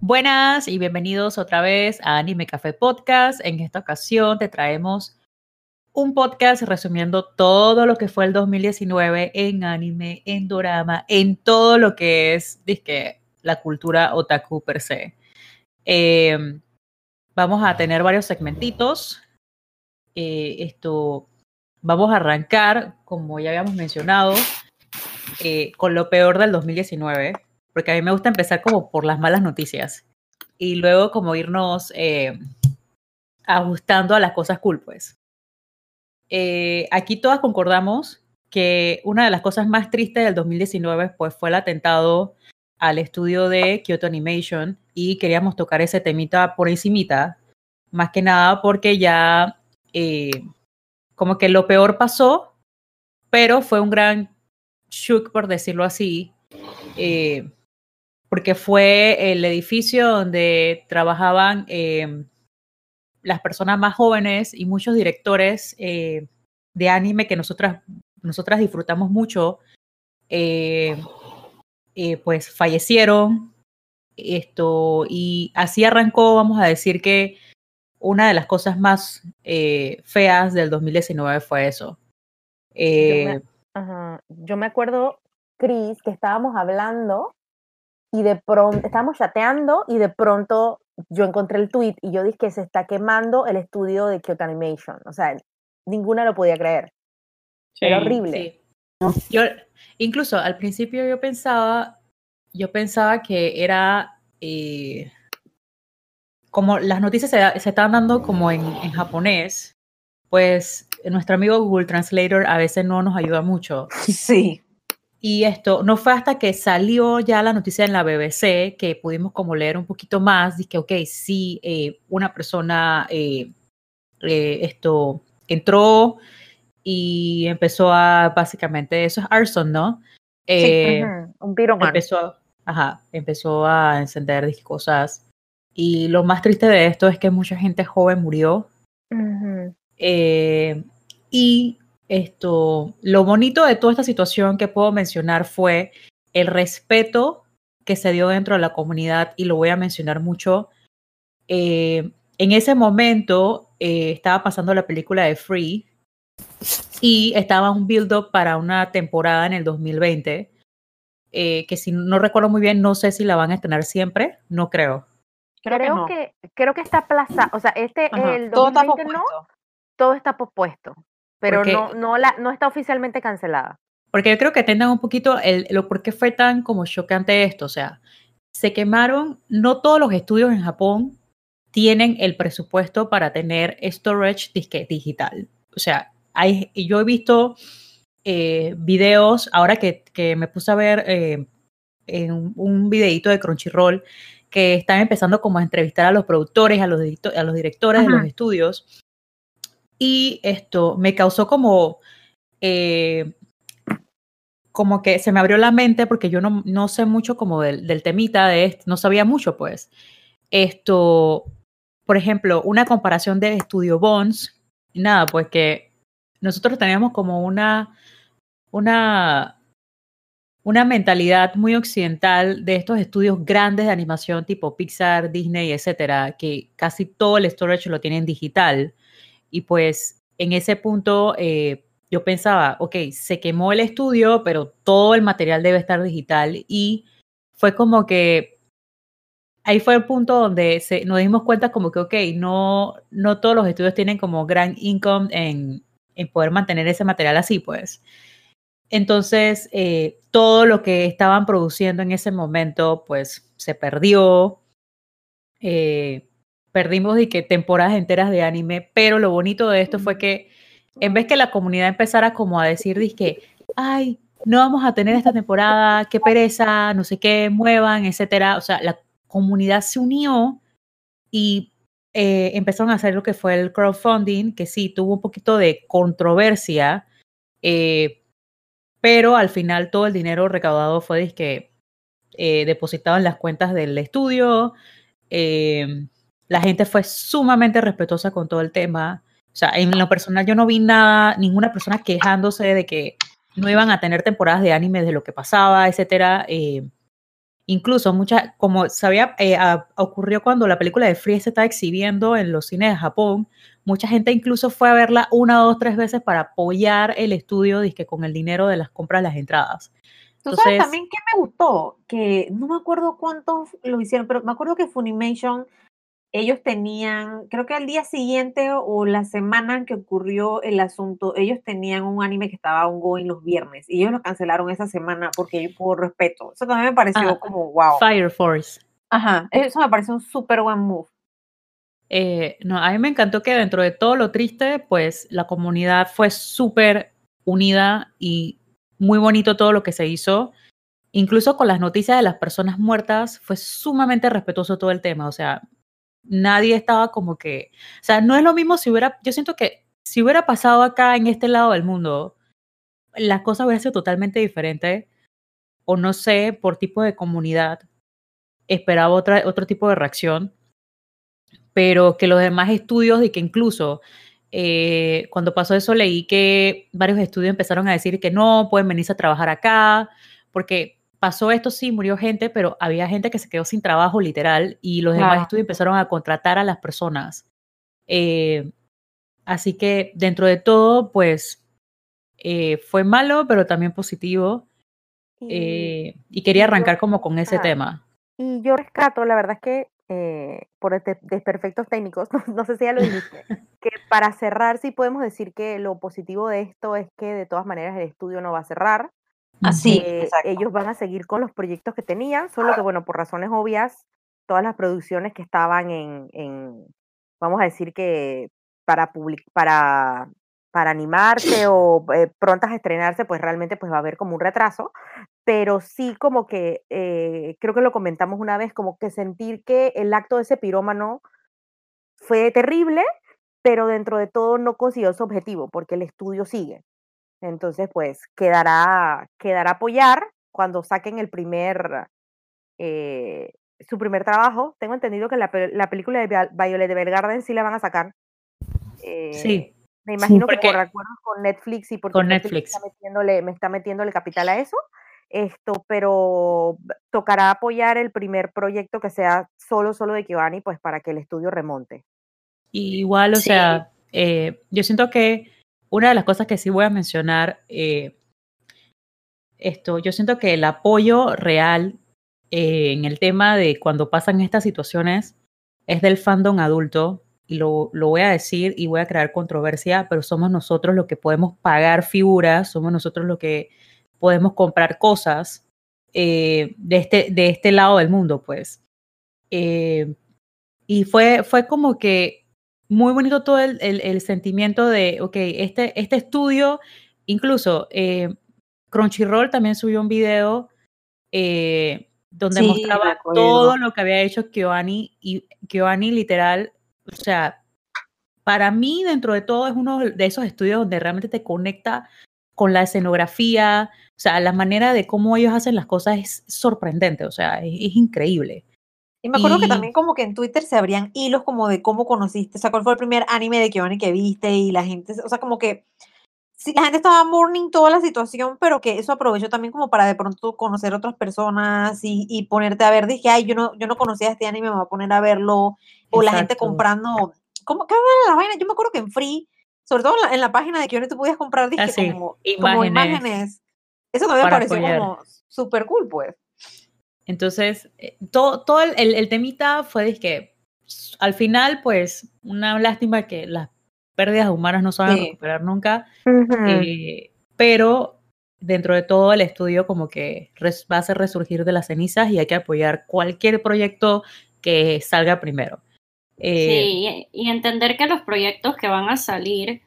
Buenas y bienvenidos otra vez a Anime Café Podcast. En esta ocasión te traemos un podcast resumiendo todo lo que fue el 2019 en anime, en dorama, en todo lo que es dizque, la cultura otaku per se. Eh, vamos a tener varios segmentitos. Eh, esto, vamos a arrancar, como ya habíamos mencionado, eh, con lo peor del 2019 porque a mí me gusta empezar como por las malas noticias y luego como irnos eh, ajustando a las cosas cool, pues. Eh, aquí todas concordamos que una de las cosas más tristes del 2019 pues fue el atentado al estudio de Kyoto Animation y queríamos tocar ese temita por encimita, más que nada porque ya eh, como que lo peor pasó, pero fue un gran shock, por decirlo así, eh, porque fue el edificio donde trabajaban eh, las personas más jóvenes y muchos directores eh, de anime que nosotras, nosotras disfrutamos mucho, eh, pues fallecieron. Esto, y así arrancó, vamos a decir que una de las cosas más feas del 2019 fue eso. Yo me, ajá. Yo me acuerdo, Cris, que estábamos hablando y de pronto, estábamos chateando y de pronto yo encontré el tweet y yo dije que se está quemando el estudio de Kyoto Animation. O sea, ninguna lo podía creer. Sí, Era horrible. Sí. Yo, incluso al principio yo pensaba, yo pensaba que era eh, como las noticias se, se estaban dando como en, en japonés, pues nuestro amigo Google Translator a veces no nos ayuda mucho. Sí. Y esto no fue hasta que salió ya la noticia en la BBC que pudimos como leer un poquito más, que, ok, sí, eh, una persona eh, eh, esto entró y empezó a, básicamente, eso es arson, ¿no? sí, un piromán. Empezó, ajá, empezó a encender cosas. Y lo más triste de esto es que mucha gente joven murió. Y esto, lo bonito de toda esta situación que puedo mencionar fue el respeto que se dio dentro de la comunidad y lo voy a mencionar mucho. Eh, en ese momento eh, estaba pasando la película de Free y estaba un build-up para una temporada en el 2020, eh, que si no recuerdo muy bien, no sé si la van a estrenar siempre, no creo. Creo, creo que, no. que, creo que está aplazado, o sea, este, Ajá. el 2020 todo está no, todo está pospuesto pero porque, no, no, la, no está oficialmente cancelada. Porque yo creo que tengan un poquito el, lo por qué fue tan como chocante esto. O sea, se quemaron, no todos los estudios en Japón tienen el presupuesto para tener storage disque digital. O sea, hay, yo he visto eh, videos, ahora que, que, me puse a ver eh, en un, videito de Crunchyroll, que están empezando como a entrevistar a los productores, a los, a los directores Ajá. de los estudios, y esto me causó como, eh, como que se me abrió la mente porque yo no, no sé mucho como del, del temita de esto, no sabía mucho pues. Esto, por ejemplo, una comparación de Estudio Bones, nada, pues que nosotros teníamos como una, una, una mentalidad muy occidental de estos estudios grandes de animación tipo Pixar, Disney, etcétera, que casi todo el storage lo tienen digital. Y pues en ese punto eh, yo pensaba, ok, se quemó el estudio, pero todo el material debe estar digital. Y fue como que ahí fue el punto donde se, nos dimos cuenta como que, ok, no, no todos los estudios tienen como gran income en, en poder mantener ese material así, pues. Entonces, eh, todo lo que estaban produciendo en ese momento, pues se perdió. Eh, perdimos de que temporadas enteras de anime, pero lo bonito de esto fue que en vez que la comunidad empezara como a decir, que, ay, no vamos a tener esta temporada, qué pereza, no sé qué, muevan, etcétera. O sea, la comunidad se unió y eh, empezaron a hacer lo que fue el crowdfunding, que sí, tuvo un poquito de controversia, eh, pero al final todo el dinero recaudado fue disque, eh, depositado en las cuentas del estudio. Eh, la gente fue sumamente respetuosa con todo el tema. O sea, en lo personal yo no vi nada, ninguna persona quejándose de que no iban a tener temporadas de anime de lo que pasaba, etcétera. Eh, Incluso mucha, como sabía, eh, ocurrió cuando la película de Free se estaba exhibiendo en los cines de Japón, mucha gente incluso fue a verla una, dos, tres veces para apoyar el estudio que con el dinero de las compras de las entradas. ¿Tú sabes también qué me gustó? Que no me acuerdo cuántos lo hicieron, pero me acuerdo que Funimation ellos tenían, creo que al día siguiente o la semana en que ocurrió el asunto, ellos tenían un anime que estaba ongoing los viernes y ellos lo cancelaron esa semana porque por respeto. Eso también me pareció ah, como wow. Fire Force. Ajá, eso me pareció un súper buen move. Eh, no, a mí me encantó que dentro de todo lo triste, pues la comunidad fue súper unida y muy bonito todo lo que se hizo. Incluso con las noticias de las personas muertas, fue sumamente respetuoso todo el tema. O sea, nadie estaba como que, o sea, no es lo mismo si hubiera, yo siento que si hubiera pasado acá en este lado del mundo, las cosas hubieran sido totalmente diferentes, o no sé, por tipo de comunidad, esperaba otra, otro tipo de reacción, pero que los demás estudios y que incluso eh, cuando pasó eso leí que varios estudios empezaron a decir que no, pueden venirse a trabajar acá, porque pasó esto, sí, murió gente, pero había gente que se quedó sin trabajo literal y los demás estudios empezaron a contratar a las personas. Eh, así que dentro de todo, pues eh, fue malo, pero también positivo. y, eh, quería arrancar como con ese tema. Y yo rescato, la verdad es que por desperfectos técnicos, no, sé si ya lo dijiste, que para cerrar sí podemos decir que lo positivo de esto es que de todas maneras el estudio no va a cerrar. Así, eh, ellos van a seguir con los proyectos que tenían, solo que, bueno, por razones obvias, todas las producciones que estaban en, en vamos a decir que para, para, para animarse o eh, prontas a estrenarse, pues realmente pues va a haber como un retraso, pero sí como que, eh, creo que lo comentamos una vez, como que sentir que el acto de ese pirómano fue terrible, pero dentro de todo no consiguió su objetivo, porque el estudio sigue. Entonces, pues quedará, quedará apoyar cuando saquen el primer, eh, su primer trabajo. Tengo entendido que la, la película de Violet Evergarden sí la van a sacar. Eh, sí. Me imagino que por acuerdos con Netflix y porque con Netflix. Me, está metiéndole, me está metiéndole capital a eso. Esto, pero tocará apoyar el primer proyecto que sea solo, solo de Giovanni, pues para que el estudio remonte. igual, o sea, eh, yo siento que una de las cosas que sí voy a mencionar, eh, esto, yo siento que el apoyo real eh, en el tema de cuando pasan estas situaciones es del fandom adulto, y lo, lo, voy a decir y voy a crear controversia, pero somos nosotros los que podemos pagar figuras, somos nosotros los que podemos comprar cosas eh, de, este, de este lado del mundo, pues. y fue, fue como que muy bonito todo el, el, sentimiento de, ok, este, este estudio, incluso eh, Crunchyroll también subió un video eh, donde mostraba todo lo que había hecho Kyoani y Kyoani literal, o sea, para mí dentro de todo es uno de esos estudios donde realmente te conecta con la escenografía, o sea, la manera de cómo ellos hacen las cosas es sorprendente, o sea, es increíble. Y me acuerdo que también como que en Twitter se abrían hilos como de cómo conociste, o sea, cuál fue el primer anime de Kiwani que viste y la gente, o sea, como que sí, la gente estaba mourning toda la situación, pero que eso aprovechó también como para de pronto conocer otras personas y, y ponerte a ver, dije, ay, yo no, yo no conocía este anime, me voy a poner a verlo, o la gente comprando, ¿cómo que la vaina? Yo me acuerdo que en Free, sobre todo en la, página de Kiwani tú podías comprar, dije, ah, como, imágenes. Eso me pareció como súper cool, pues. Entonces, eh, todo, todo el, el, temita fue de que al final, pues, una lástima que las pérdidas humanas no se van a recuperar nunca, eh, pero dentro de todo el estudio como que va a hacer resurgir de las cenizas y hay que apoyar cualquier proyecto que salga primero. Eh, sí, y entender que los proyectos que van a salir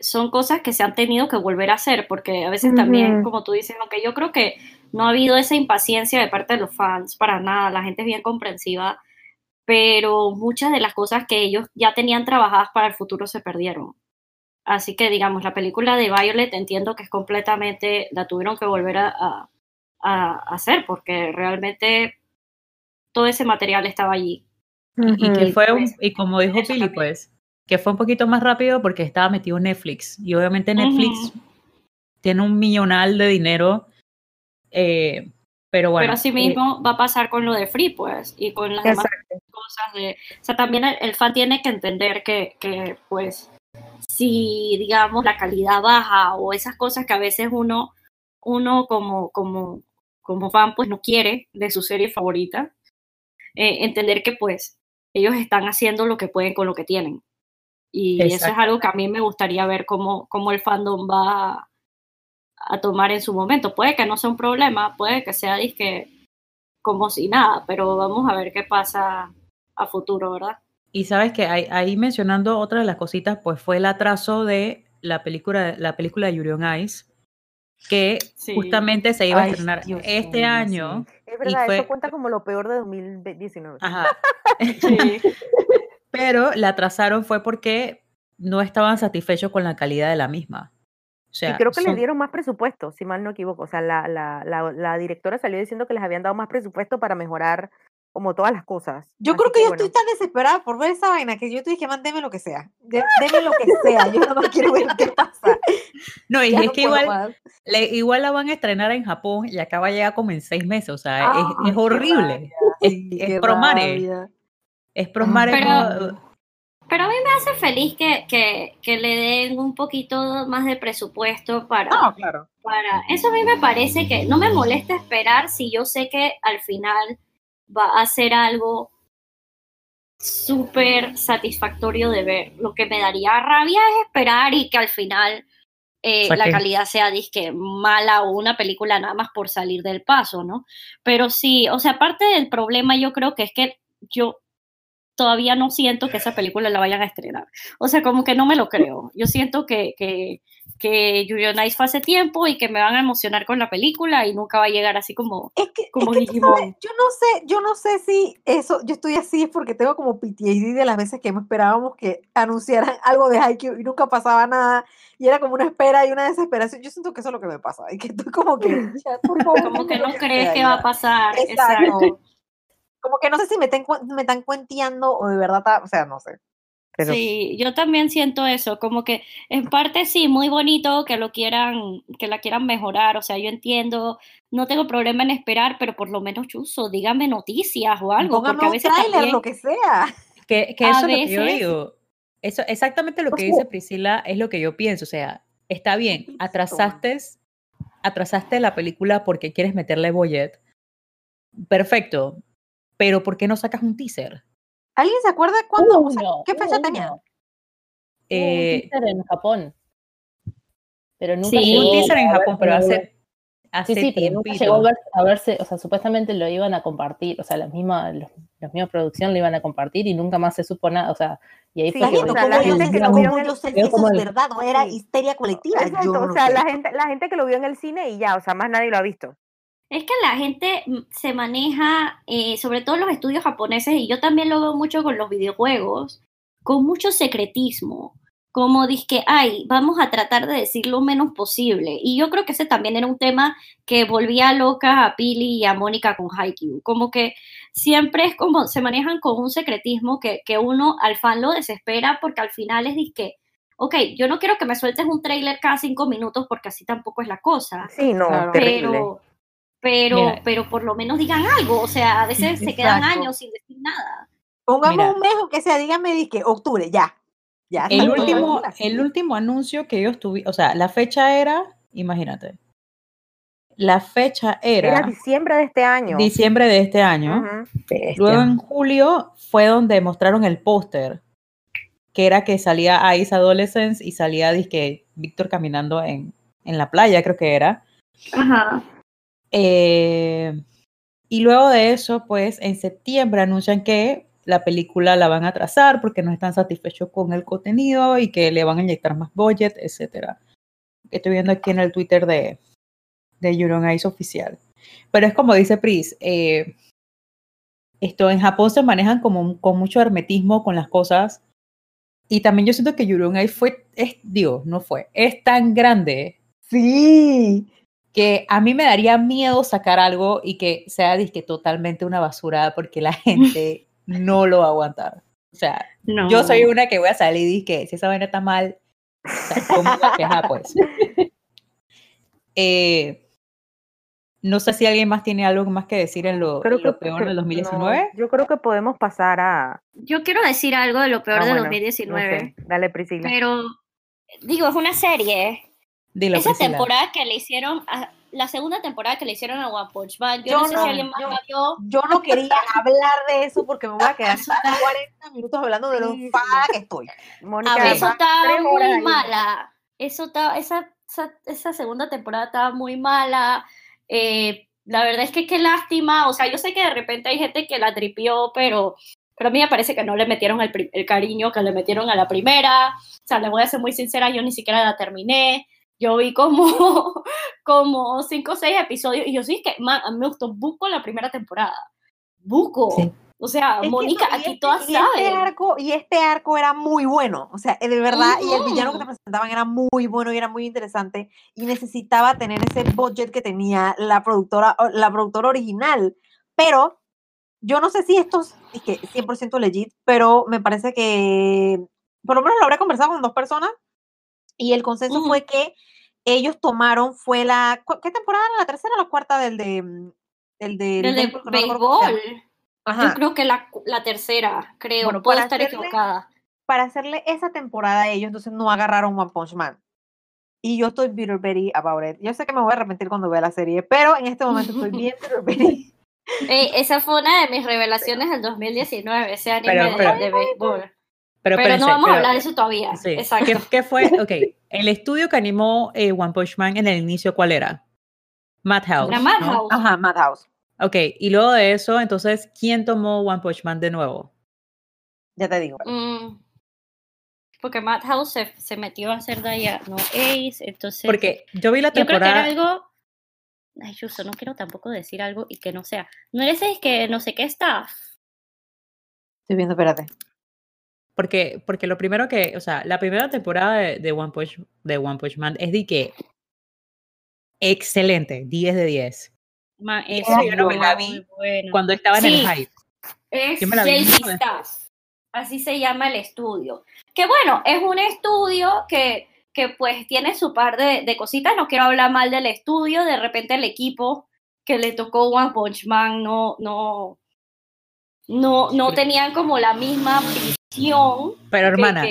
son cosas que se han tenido que volver a hacer, porque a veces también, como tú dices, aunque yo creo que no ha habido esa impaciencia de parte de los fans para nada, la gente es bien comprensiva, pero muchas de las cosas que ellos ya tenían trabajadas para el futuro se perdieron. Así que, digamos, la película de Violet entiendo que es completamente, la tuvieron que volver a, hacer porque realmente todo ese material estaba allí. y, que fue, pues, y como dijo Pili, pues, que fue un poquito más rápido porque estaba metido en Netflix. Y obviamente Netflix tiene un millonal de dinero eh, Pero bueno. Pero así mismo va a pasar con lo de Free, pues, y con las demás cosas de... O sea, también el, fan tiene que entender que, que, pues, si, digamos, la calidad baja o esas cosas que a veces uno, uno como, como, como fan, pues, no quiere de su serie favorita, eh, entender que, pues, ellos están haciendo lo que pueden con lo que tienen. Y eso es algo que a mí me gustaría ver cómo, cómo el fandom va a tomar en su momento. Puede que no sea un problema, puede que sea disque como si nada, pero vamos a ver qué pasa a futuro, ¿verdad? Y sabes que ahí, mencionando otra de las cositas, pues fue el atraso de la película, la película de Yuri on Ice, que justamente se iba a estrenar este año. Es verdad, eso cuenta como lo peor de 2019. Ajá. Pero la atrasaron fue porque no estaban satisfechos con la calidad de la misma y creo que les dieron más presupuesto, si mal no equivoco. O sea, la, la, la, directora salió diciendo que les habían dado más presupuesto para mejorar como todas las cosas. Yo creo que, yo estoy tan desesperada por ver esa vaina que yo te dije, mándeme lo que sea. Deme lo que sea, yo no quiero ver qué pasa. No, y es que igual, igual la van a estrenar en Japón y acaba ya llegar como en seis meses, o sea, es, es, horrible. es, es promare. Es promare. Pero a mí me hace feliz que, que, que, le den un poquito más de presupuesto para, claro. para... Eso a mí me parece que no me molesta esperar si yo sé que al final va a ser algo súper satisfactorio de ver. Lo que me daría rabia es esperar y que al final eh, la calidad sea disque mala o una película nada más por salir del paso, ¿no? Pero sí, o sea, aparte del problema yo creo que es que yo todavía no siento que esa película la vayan a estrenar. O sea, como que no me lo creo. Yo siento que, que, que Nice fue hace tiempo y que me van a emocionar con la película y nunca va a llegar así como, es que, como yo no sé, yo no sé si eso, yo estoy así es porque tengo como PTSD de las veces que esperábamos que anunciaran algo de Haikyuu y nunca pasaba nada y era como una espera y una desesperación. Yo siento que eso es lo que me pasa y que estoy como que, como que no crees que va a pasar. Exacto como que no sé si me, me están cuenteando o de verdad, o sea, no sé. Sí, yo también siento eso, como que en parte sí, muy bonito que lo quieran, que la quieran mejorar, o sea, yo entiendo, no tengo problema en esperar, pero por lo menos chuso, dígame noticias o algo, porque a veces trailer, lo que sea. Que, que eso es lo que yo digo. Eso, exactamente lo que dice Priscila es lo que yo pienso, o sea, está bien, atrasaste, atrasaste la película porque quieres meterle bollet. Perfecto, pero ¿por qué no sacas un teaser? ¿Alguien se acuerda cuándo? ¿Qué fecha tenía? Eh, un teaser en Japón. Pero nunca sí, un teaser en Japón, pero hace, hace sí, sí, nunca llegó a, verse, o sea, supuestamente lo iban a compartir, o sea, las mismas, los, los mismos producción lo iban a compartir y nunca más se supo nada, o sea, y ahí fue que, o sea, la gente que lo vio en el cine, eso es verdad, no era histeria colectiva. o sea, la gente, la gente que lo vio en el cine y ya, o sea, más nadie lo ha visto. Es que la gente mm, se maneja, eh, sobre todo los estudios japoneses, y yo también lo veo mucho con los videojuegos, con mucho secretismo. Como que, ay, vamos a tratar de decir lo menos posible. Y yo creo que ese también era un tema que volvía loca a Pili y a Mónica con Haikyuu. Como que siempre es como, se manejan con un secretismo que, que uno al fan lo desespera porque al final es disque, ok, yo no quiero que me sueltes un trailer cada cinco minutos porque así tampoco es la cosa. Sí, no, pero, pero, pero por lo menos digan algo, o sea, a veces se quedan años sin decir nada. Pongamos un mes que sea, díganme que octubre, ya. ya el, último, el último anuncio que ellos tuvieron, o sea, la fecha era, imagínate, la fecha era... Era diciembre de este año. Diciembre de este año. Luego en julio fue donde mostraron el póster, que era que salía Ice Adolescence y salía, disque, Víctor caminando en, en la playa, creo que era. Ajá. Eh, y luego de eso, pues en septiembre anuncian que la película la van a trazar porque no están satisfechos con el contenido y que le van a inyectar más budget, etc. Estoy viendo aquí en el Twitter de, de Euron Ice oficial. Pero es como dice Pris, eh, esto en Japón se manejan como, con mucho hermetismo con las cosas. Y también yo siento que Euron Ice fue, es, digo, no fue, es tan grande. Sí que a mí me daría miedo sacar algo y que sea disque totalmente una basura porque la gente no lo va a aguantar. O sea, yo soy una que voy a salir y que si esa vaina está mal, o sea, pues. Eh, No sé si alguien más tiene algo más que decir en lo, creo que, peor del 2019. yo creo que podemos pasar a... Yo quiero decir algo de lo peor ah, del 2019. Dale, Priscila. Pero, digo, es una serie. Esa temporada que le hicieron, la segunda temporada que le hicieron a One Punch Man, yo, no, sé si alguien más yo, Yo no quería hablar de eso porque me voy a quedar 40 minutos hablando de lo sí, que estoy. Mónica, eso estaba muy mala. Eso estaba, esa, esa, esa segunda temporada estaba muy mala. Eh, la verdad es que qué lástima, o sea, yo sé que de repente hay gente que la tripió, pero, pero a mí me parece que no le metieron el, cariño que le metieron a la primera, o sea, le voy a ser muy sincera, yo ni siquiera la terminé, yo vi como, como cinco o seis episodios y yo sí que, man, a mí me gustó Buco la primera temporada, Buco. O sea, Mónica, aquí este, todas y Este arco, y este arco era muy bueno, o sea, de verdad, y el villano que te presentaban era muy bueno y era muy interesante, y necesitaba tener ese budget que tenía la productora, la productora original, pero yo no sé si esto es que 100% legit, pero me parece que, por lo menos lo habré conversado con dos personas, y el consenso fue que ellos tomaron, fue la, ¿qué temporada era? ¿La tercera o la cuarta del de... El de, el de béisbol. Yo creo que la, la tercera, creo, bueno, puedo estar equivocada. Para hacerle esa temporada a ellos, entonces no agarraron One Punch Man. Y yo estoy bitter Betty about it. Yo sé que me voy a arrepentir cuando vea la serie, pero en este momento estoy bien bitter Betty. esa fue una de mis revelaciones del 2019, ese anime de, béisbol. Pero, pero, no vamos a hablar de eso todavía. Exacto. ¿Qué, ¿Qué, fue? Ok, el estudio que animó eh, One Punch Man en el inicio, ¿cuál era? Madhouse. Era Madhouse. Ajá, Madhouse. Ok, y luego de eso, entonces, ¿quién tomó One Punch Man de nuevo? Ya te digo. Mm, porque Madhouse se, se, metió a hacer no Ace, entonces... Porque yo vi la temporada... Yo creo que era algo... Ay, justo, no quiero tampoco decir algo y que no sea. ¿No eres el que no sé qué está? Estoy viendo, espérate. Porque, porque lo primero que, o sea, la primera temporada de, de, One, Punch, de One Punch Man es de que excelente, 10 de 10 eso yo no me la vi cuando estaba en el hype. Es Stars. Así se llama el estudio. Que bueno, es un estudio que, que pues tiene su par de, de, cositas. No quiero hablar mal del estudio. De repente el equipo que le tocó One Punch Man no, no, no, no tenían como la misma Pero hermana,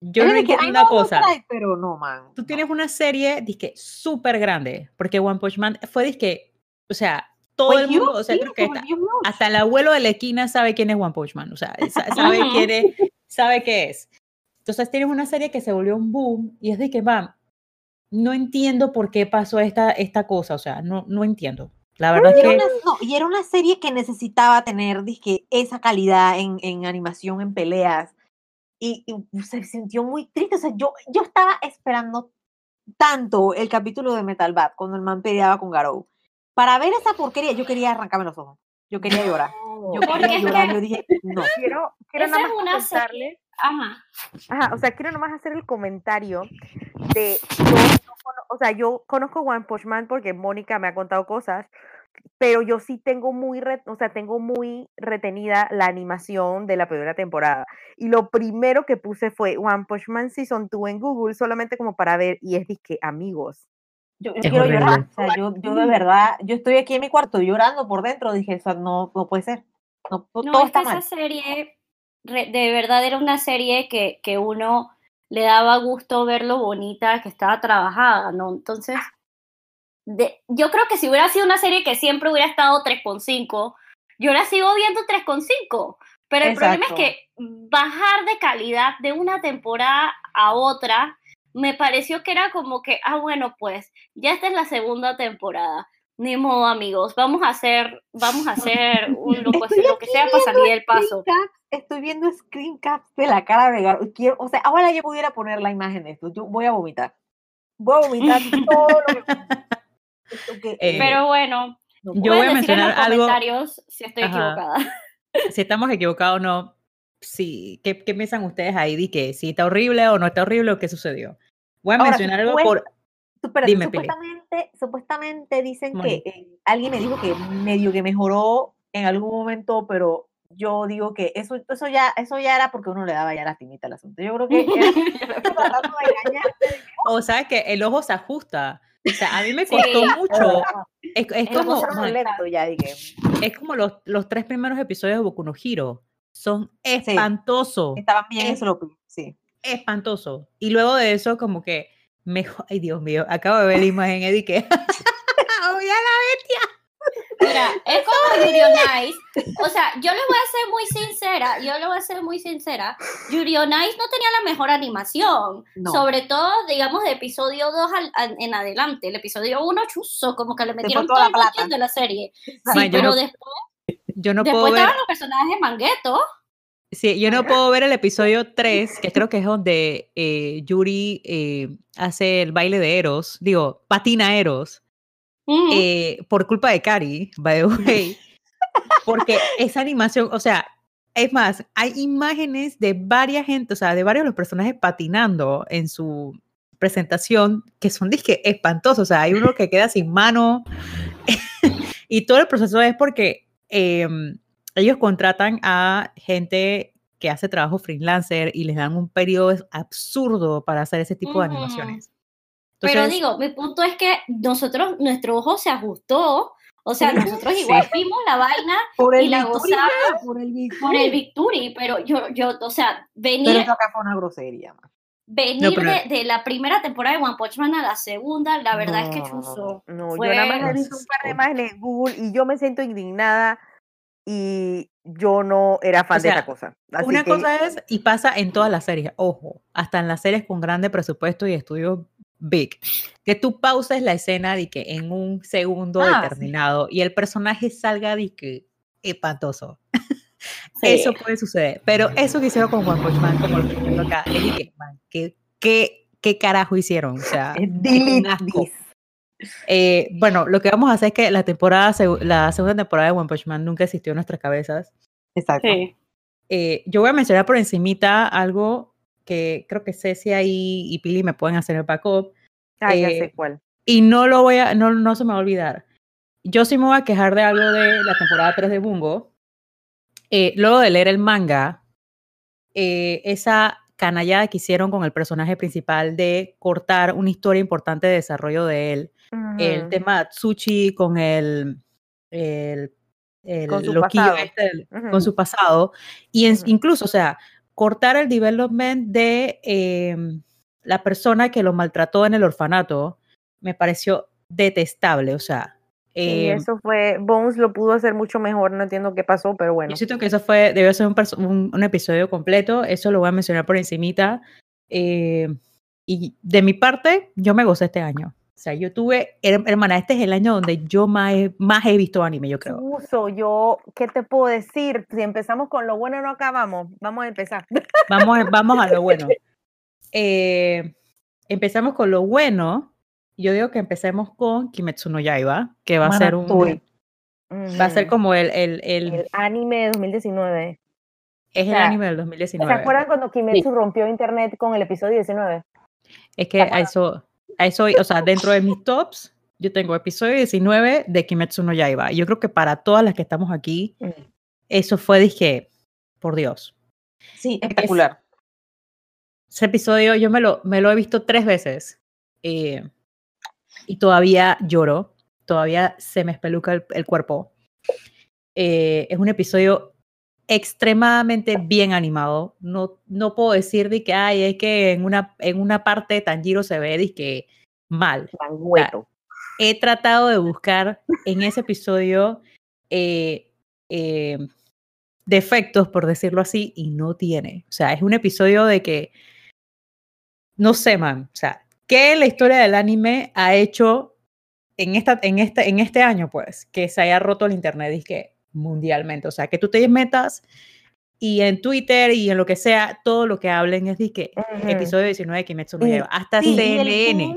yo no entiendo una cosa. pero no, man. Tú tienes una serie, disque, súper grande, porque One Punch Man fue, disque, o sea, todo pues el mundo, o sea, creo que hasta el abuelo de la esquina sabe quién es One Punch Man, o sea, sabe quién es, sabe qué es. Entonces tienes una serie que se volvió un boom y es de que, va, no entiendo por qué pasó esta, esta cosa, o sea, no, no entiendo. La verdad es que... no, y era una serie que necesitaba tener, dije, esa calidad en, en animación, en peleas, y, se sintió muy triste, o sea, yo, yo estaba esperando tanto el capítulo de Metal Bat cuando el man peleaba con Garou para ver esa porquería, yo quería arrancarme los ojos. Yo quería llorar. Yo quería llorar. Yo dije, no. Quiero, quiero nada más comentarle. Ajá. Ajá, o sea, quiero nomás hacer el comentario de. o sea, yo conozco One Punch Man porque Mónica me ha contado cosas, pero yo sí tengo muy, o sea, tengo muy retenida la animación de la primera temporada. Y lo primero que puse fue One Punch Man Season 2 en Google, solamente como para ver, y es que amigos. Yo, quiero llorar, o sea, yo, yo, de verdad, yo estoy aquí en mi cuarto llorando por dentro, dije, eso no, no puede ser. No, todo está esa serie, de verdad era una serie que, que uno le daba gusto ver lo bonita que estaba trabajada, ¿no? Entonces, de, yo creo que si hubiera sido una serie que siempre hubiera estado 3.5, yo la sigo viendo 3.5, pero el problema es que bajar de calidad de una temporada a otra me pareció que era como que, ah, bueno, pues ya esta es la segunda temporada. Ni modo, amigos, vamos a hacer, vamos a hacer un, lo, pues, lo que sea para salir del paso. Estoy viendo screen caps de la cara de Garo. Quiero, o sea, ahora yo pudiera poner la imagen de esto. Yo voy a vomitar. Voy a vomitar todo lo que... Eh, Pero bueno, yo voy a mencionar en los algo. comentarios si estoy equivocada. Si estamos equivocados o no, sí, ¿qué, ¿qué, piensan ustedes ahí? Di que si está horrible o no está horrible o qué sucedió. Voy a mencionar algo por... Dime, supuestamente, supuestamente dicen que eh, alguien me dijo que medio que mejoró en algún momento, pero yo digo que eso, eso, ya, eso ya era porque uno le daba ya la timita al asunto. Yo creo que o sabes que el ojo se ajusta. O sea, a mí me costó mucho. Es, es como, ya es como los, los tres primeros episodios de Boku no Hero. Son espantosos. Estaban bien, eso lo sí. Espantoso. Y luego de eso, como que mejor. Ay, Dios mío, acabo de ver la imagen, Eddie, que. ¡Oh, ya la bestia! Mira, es como Yuri Nice. O sea, yo le voy a ser muy sincera, yo le voy a ser muy sincera. Yuri Nice no tenía la mejor animación. Sobre todo, digamos, de episodio 2 en adelante. El episodio 1, chuzo, como que le metieron todo el plata de la serie. Sí, pero después. Yo no después puedo estaban los personajes manguetos. Sí, yo no puedo ver el episodio 3, que creo que es donde eh, Yuri eh, hace el baile de Eros, digo, patina Eros eh, por culpa de Cari, by the way, porque esa animación, o sea, es más, hay imágenes de varias gente, o sea, de varios de los personajes patinando en su presentación que son disque espantosos, o sea, hay uno que queda sin mano y todo el proceso es porque em, ellos contratan a gente que hace trabajo freelancer y les dan un periodo absurdo para hacer ese tipo de animaciones. Pero digo, mi punto es que nosotros, nuestro ojo se ajustó. O sea, nosotros igual vimos la vaina y la gozamos por el Victory. Por el Victory, pero yo, yo, o sea, venir. Pero eso acá fue una grosería, Venir de, la primera temporada de One Punch Man a la segunda, la verdad es que chuzo. No, yo nada más he visto un par de imágenes en Google y yo me siento indignada y yo no era fan de esa cosa. una cosa es, y pasa en todas las series, ojo, hasta en las series con grande presupuesto y estudios big, que tú pauses la escena de que en un segundo ah, determinado y el personaje salga de que espantoso. Eso puede suceder, pero eso que hicieron con One Punch Man, como lo que acá, es que, man, ¿qué, qué, carajo hicieron? O sea, eh, bueno, lo que vamos a hacer es que la temporada, la segunda temporada de One Punch Man nunca existió en nuestras cabezas. Exacto. Eh, yo voy a mencionar por encimita algo que creo que Cecia y, y Pili me pueden hacer el backup. Ah, ya sé eh, cuál. Y no lo voy a, no, no se me va a olvidar. Yo sí me voy a quejar de algo de la temporada 3 de Bungo. Eh, luego de leer el manga, eh, esa canallada que hicieron con el personaje principal de cortar una historia importante de desarrollo de él. El tema Tsuchi con el, el, el con, su este, con su pasado. Y incluso, o sea, cortar el development de em, la persona que lo maltrató en el orfanato me pareció detestable, o sea. y em eso fue, Bones lo pudo hacer mucho mejor, no entiendo qué pasó, pero bueno. Yo siento que eso fue, debió ser un, un, episodio completo, eso lo voy a mencionar por encimita. Eh, y de mi parte, yo me gocé este año. O sea, yo tuve, hermana, este es el año donde yo más he, más he visto anime, yo creo. Uso, yo, ¿qué te puedo decir? Si empezamos con lo bueno, no acabamos. Vamos a empezar. Vamos, vamos a lo bueno. Eh, empezamos con lo bueno. Yo digo que empecemos con Kimetsu no Yaiba, que va a ser un... Va a ser como el... El, el, anime de 2019. Es el anime del 2019. ¿Se acuerdan cuando Kimetsu rompió internet con el episodio 19? Es que eso eso, o sea, dentro de mis tops, yo tengo episodio 19 de Kimetsu no Yaiba. Yo creo que para todas las que estamos aquí, mm. eso fue, dije, por Dios. Sí, espectacular. ese episodio yo me lo, me lo he visto tres veces eh, y todavía lloro, todavía se me espeluca el, cuerpo. Eh, es un episodio extremadamente bien animado. No, no puedo decir de que ay, es que en una, en una parte Tanjiro se ve de que mal. he tratado de buscar en ese episodio eh, eh, defectos, por decirlo así, y no tiene. O sea, es un episodio de que, no sé, man, o sea, ¿qué la historia del anime ha hecho en, esta, en, este, en este año, pues, que se haya roto el internet y que mundialmente. O sea, que tú te metas y en Twitter y en lo que sea, todo lo que hablen es de que episodio 19 de Kimetsu no lleva. Hasta CNN.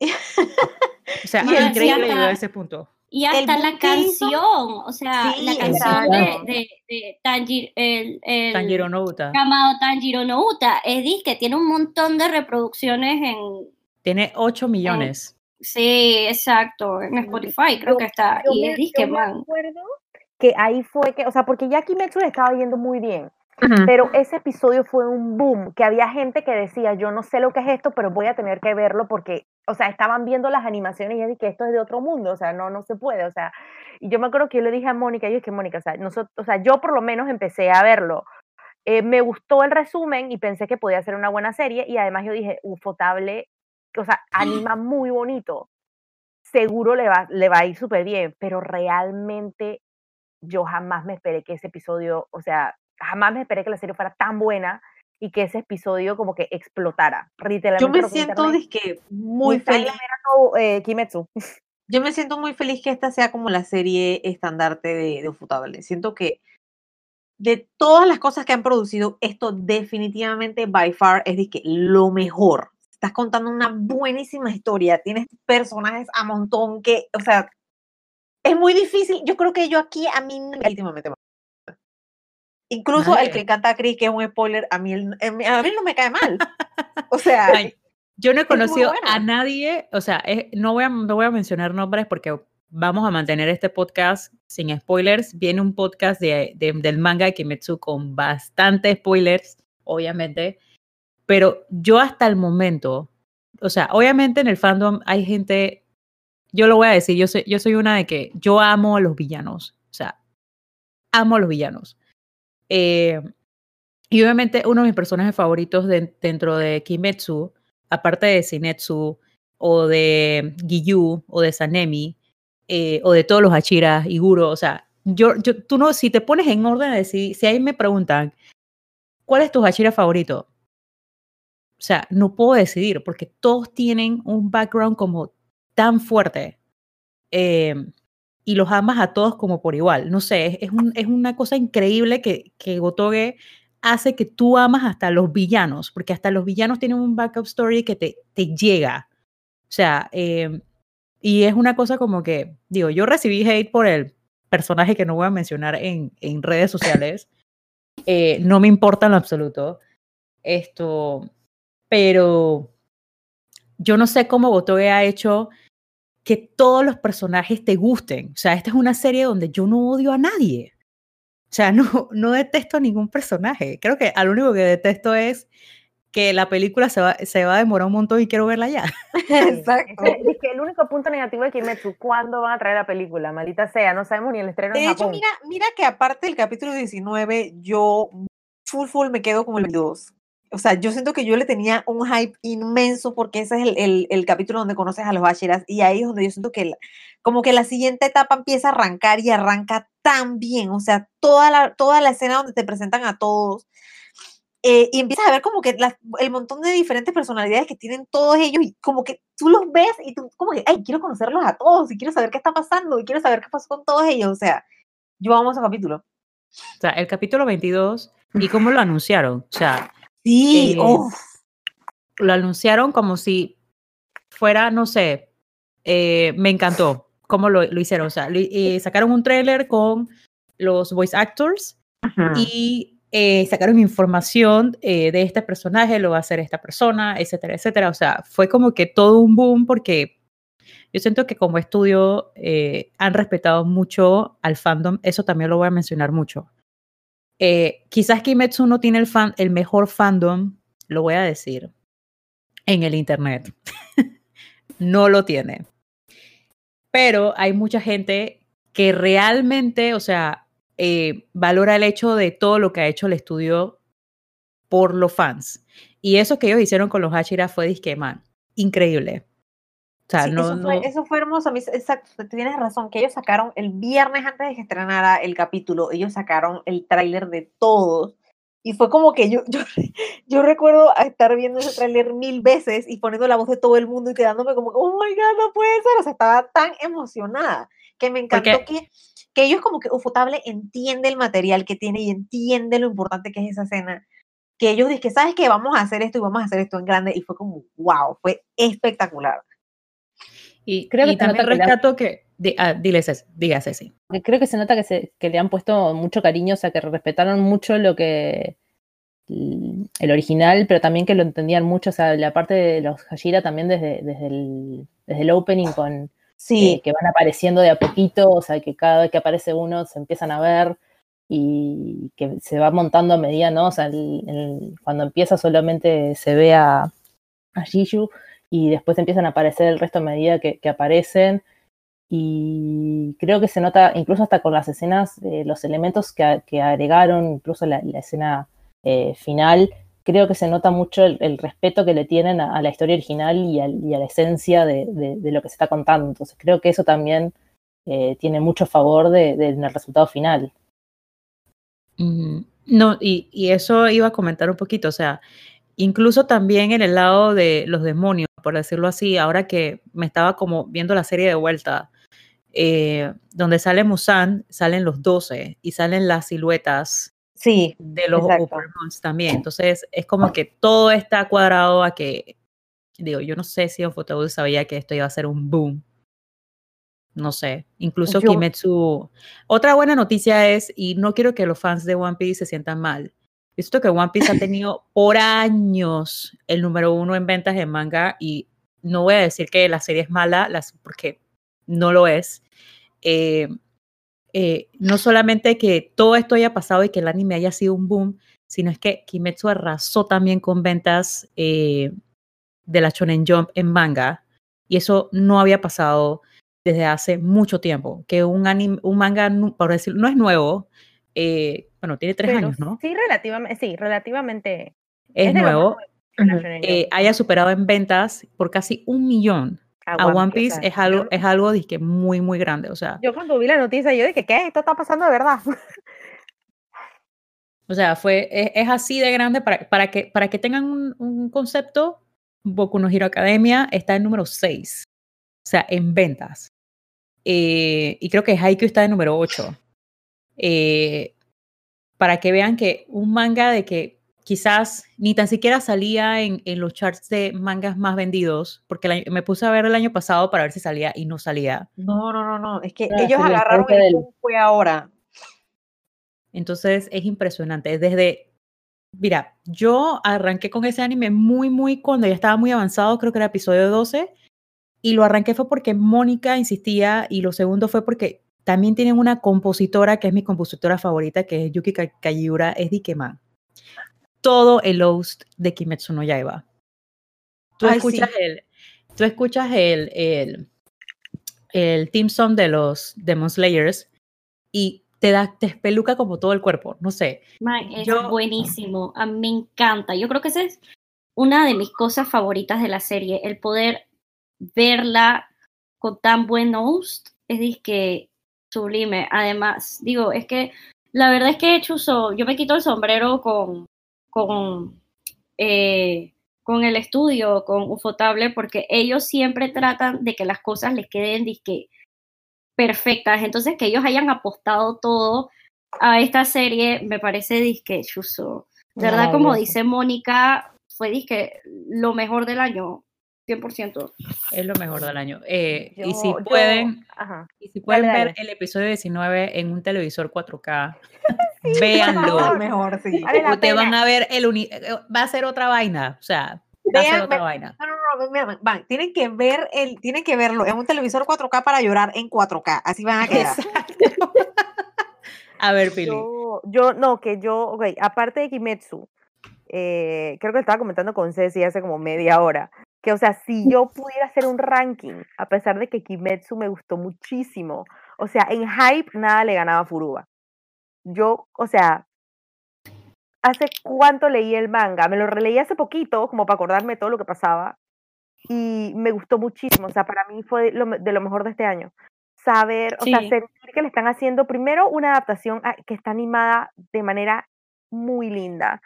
o sea, es increíble llegar a ese punto. Y hasta la canción, o sea, la canción de, de, Tanjiro, el, el Tanjiro no Uta. Llamado Tanjiro. Es que tiene un montón de reproducciones en... Tiene 8 millones. sí, exacto, en Spotify creo que está. y es disque, man que ahí fue que, o sea, porque ya Kimetsu le estaba yendo muy bien. Pero ese episodio fue un boom, que había gente que decía, yo no sé lo que es esto, pero voy a tener que verlo porque, o sea, estaban viendo las animaciones y yo dije, esto es de otro mundo, o sea, no, no se puede, o sea, y yo me acuerdo que yo le dije a Mónica, yo es que Mónica, o sea, nosotros, o sea, yo por lo menos empecé a verlo, eh, me gustó el resumen y pensé que podía ser una buena serie y además yo dije, Ufotable, o sea, anima muy bonito, seguro le va, le va a ir súper bien, pero realmente yo jamás me esperé que ese episodio, o sea, jamás me esperé que la serie fuera tan buena y que ese episodio como que explotara. Yo me siento que muy feliz. Eh, Kimetsu. Yo me siento muy feliz que esta sea como la serie estandarte de, de Ufotable. Siento que de todas las cosas que han producido, esto definitivamente by far es de que lo mejor. Estás contando una buenísima historia, tienes personajes a montón que, o sea, es muy difícil. Yo creo que yo aquí a mí últimamente Incluso el que canta a Chris, que es un spoiler, a mí, a mí no me cae mal. O sea, yo no he conocido a nadie, o sea, no, voy a, no voy a mencionar nombres porque vamos a mantener este podcast sin spoilers. Viene un podcast de, del manga de Kimetsu con bastantes spoilers, obviamente. Pero yo hasta el momento, o sea, obviamente en el fandom hay gente, yo lo voy a decir, yo soy, yo soy una de que yo amo a los villanos, o sea, amo a los villanos. Eh, y obviamente uno de mis personajes favoritos dentro de Kimetsu, aparte de Sinetsu o de Giyu o de Sanemi eh, o de todos los Hachira, Iguro, o sea, yo, yo, tú no, si te pones en orden de decir, si ahí me preguntan, ¿cuál es tu Hachira favorito? O sea, no puedo decidir porque todos tienen un background como tan fuerte. Eh, y los amas a todos como por igual. No sé, es, un, es una cosa increíble que, que Gotoge hace que tú amas hasta los villanos, porque hasta los villanos tienen un backup story que te, te llega. O sea, em, y es una cosa como que, digo, yo recibí hate por el personaje que no voy a mencionar en, en redes sociales. Eh, no me importa en lo absoluto. Esto, pero yo no sé cómo Gotoge ha hecho que todos los personajes te gusten. O sea, esta es una serie donde yo no odio a nadie. O sea, no, no detesto a ningún personaje. Creo que al único que detesto es que la película se va, se va a demorar un montón y quiero verla ya. Exacto. Es que el único punto negativo de Kimetsu, ¿cuándo van a traer la película? Maldita sea, no sabemos ni el estreno de en hecho, mira, mira que aparte del capítulo 19, yo full full me quedo con el 2 o sea, yo siento que yo le tenía un hype inmenso porque ese es el, el, capítulo donde conoces a los Basheras y ahí es donde yo siento que como que la siguiente etapa empieza a arrancar y arranca tan bien, o sea, toda la, toda la escena donde te presentan a todos eh, y empiezas a ver como que el montón de diferentes personalidades que tienen todos ellos y como que tú los ves y tú como que, ay, quiero conocerlos a todos y quiero saber qué está pasando y quiero saber qué pasó con todos ellos, o sea, yo vamos a ese capítulo. O sea, el capítulo 22 y cómo lo anunciaron, o sea, Sí, eh, lo anunciaron como si fuera, no sé, eh, me encantó cómo lo, lo hicieron. O sea, eh, sacaron un trailer con los voice actors y sacaron información de este personaje, lo va a hacer esta persona, etcétera, etcétera. O sea, fue como que todo un boom porque yo siento que como estudio han respetado mucho al fandom, eso también lo voy a mencionar mucho. Eh, quizás Kimetsu no tiene el, fan, el mejor fandom, lo voy a decir, en el Internet. no lo tiene. Pero hay mucha gente que realmente, o sea, eh, valora el hecho de todo lo que ha hecho el estudio por los fans. Y eso que ellos hicieron con los Hashira fue disqueman. Increíble eso, Fue, hermoso. Exacto, tienes razón, que ellos sacaron el viernes antes de que estrenara el capítulo, ellos sacaron el tráiler de todos. Y fue como que yo, yo, yo recuerdo estar viendo ese tráiler mil veces y poniendo la voz de todo el mundo y quedándome como, oh my god, no puede ser. O sea, estaba tan emocionada que me encantó que, que ellos como que Ufotable entiende el material que tiene y entiende lo importante que es esa escena. Que ellos dicen, ¿sabes qué? Vamos a hacer esto y vamos a hacer esto en grande. Y fue como, wow, fue espectacular. Y, creo que también rescato que... ah, diles, dígase sí. Creo que se nota que, se, que le han puesto mucho cariño, o sea, que respetaron mucho lo que el original, pero también que lo entendían mucho, o sea, la parte de los Hashira también desde, desde, el, desde el opening con sí. Eh, que van apareciendo de a poquito, o sea, que cada vez que aparece uno se empiezan a ver. y que se va montando a medida, ¿no? O sea, cuando empieza solamente se ve a, a Jiju y después empiezan a aparecer el resto a medida que, aparecen. Y creo que se nota, incluso hasta con las escenas, los elementos que, agregaron, incluso la, escena eh, final, creo que se nota mucho el, respeto que le tienen a, la historia original y a, la esencia de, lo que se está contando. Entonces creo que eso también eh, tiene mucho favor del resultado final. No, y, y, eso iba a comentar un poquito, o sea, incluso también en el lado de los demonios, por decirlo así, ahora que me estaba como viendo la serie de vuelta, eh, donde sale Musan, salen los 12 y salen las siluetas sí, de los Overmonts también. Entonces es como que todo está cuadrado a que, digo, yo no sé si sabía que esto iba a ser un boom no sé, incluso Kimetsu. Otra buena noticia es, y no quiero que los fans de One Piece se sientan mal, visto que One Piece ha tenido por años el número uno en ventas de manga y no voy a decir que la serie es mala, las, porque no lo es. Eh, eh, no solamente que todo esto haya pasado y que el anime haya sido un boom, sino es que Kimetsu arrasó también con ventas eh, de la Shonen Jump en manga y eso no había pasado desde hace mucho tiempo, que un, anime, un manga, por decirlo, no es nuevo, eh, bueno, tiene tres años, ¿no? Sí, relativamente, sí, relativamente. Es, nuevo, eh, haya superado en ventas por casi un millón. A, One Piece, es algo, es algo muy, muy grande, o sea. Yo cuando vi la noticia, yo dije, ¿qué? Esto está pasando de verdad. O sea, fue, es, así de grande para, para, que, para que tengan un, un concepto. Boku no Hero Academia está en número 6, o sea, en ventas. Eh, y creo que Haikyuu está de número 8. Eh, para que vean que un manga de que quizás ni tan siquiera salía en, en los charts de mangas más vendidos, porque me puse a ver el año pasado para ver si salía y no salía. No, no, no, no, es que ellos agarraron el fue ahora. Entonces es impresionante, desde Mira, yo arranqué con ese anime muy, muy cuando ya estaba muy avanzado, creo que era episodio 12, y lo arranqué fue porque Mónica insistía y lo segundo fue porque también tienen una compositora que es mi compositora favorita, que es Yuki Kajiura, es Dikema. Todo el host de Kimetsu no Yaiba. Tú escuchas el, tú escuchas el, el, el team song de los Demon Slayers y te da, te espeluca como todo el cuerpo, no sé. es buenísimo, a mí me encanta. Yo creo que esa es una de mis cosas favoritas de la serie, el poder verla con tan buen host es que sublime. Además, digo, es que la verdad es que Chuso, yo me quito el sombrero con, con, eh, con el estudio, con Ufotable, porque ellos siempre tratan de que las cosas les queden disque perfectas. Entonces, que ellos hayan apostado todo a esta serie, me parece disque Chuso. De verdad, como dice Mónica, fue disque lo mejor del año. 100%. Es lo mejor del año. Eh, y si pueden, y si pueden ver el episodio 19 en un televisor 4K, véanlo. mejor, sí. te van a ver el eh, va a ser otra vaina, o sea, va a ser otra vaina. No, no, no, van, tienen que ver el, tienen que verlo en un televisor 4K para llorar en 4K, así van a quedar. a ver, Pili. Yo, no, que yo, ok, aparte de Kimetsu, eh, creo que estaba comentando con Ceci hace como media hora que, o sea, si yo pudiera hacer un ranking, a pesar de que Kimetsu me gustó muchísimo, o sea, en hype nada le ganaba a Furuba. Yo, o sea, ¿hace cuánto leí el manga? Me lo releí hace poquito, como para acordarme todo lo que pasaba, y me gustó muchísimo, o sea, para mí fue de lo mejor de este año. Saber, o sea, sentir que le están haciendo primero una adaptación que está animada de manera muy linda,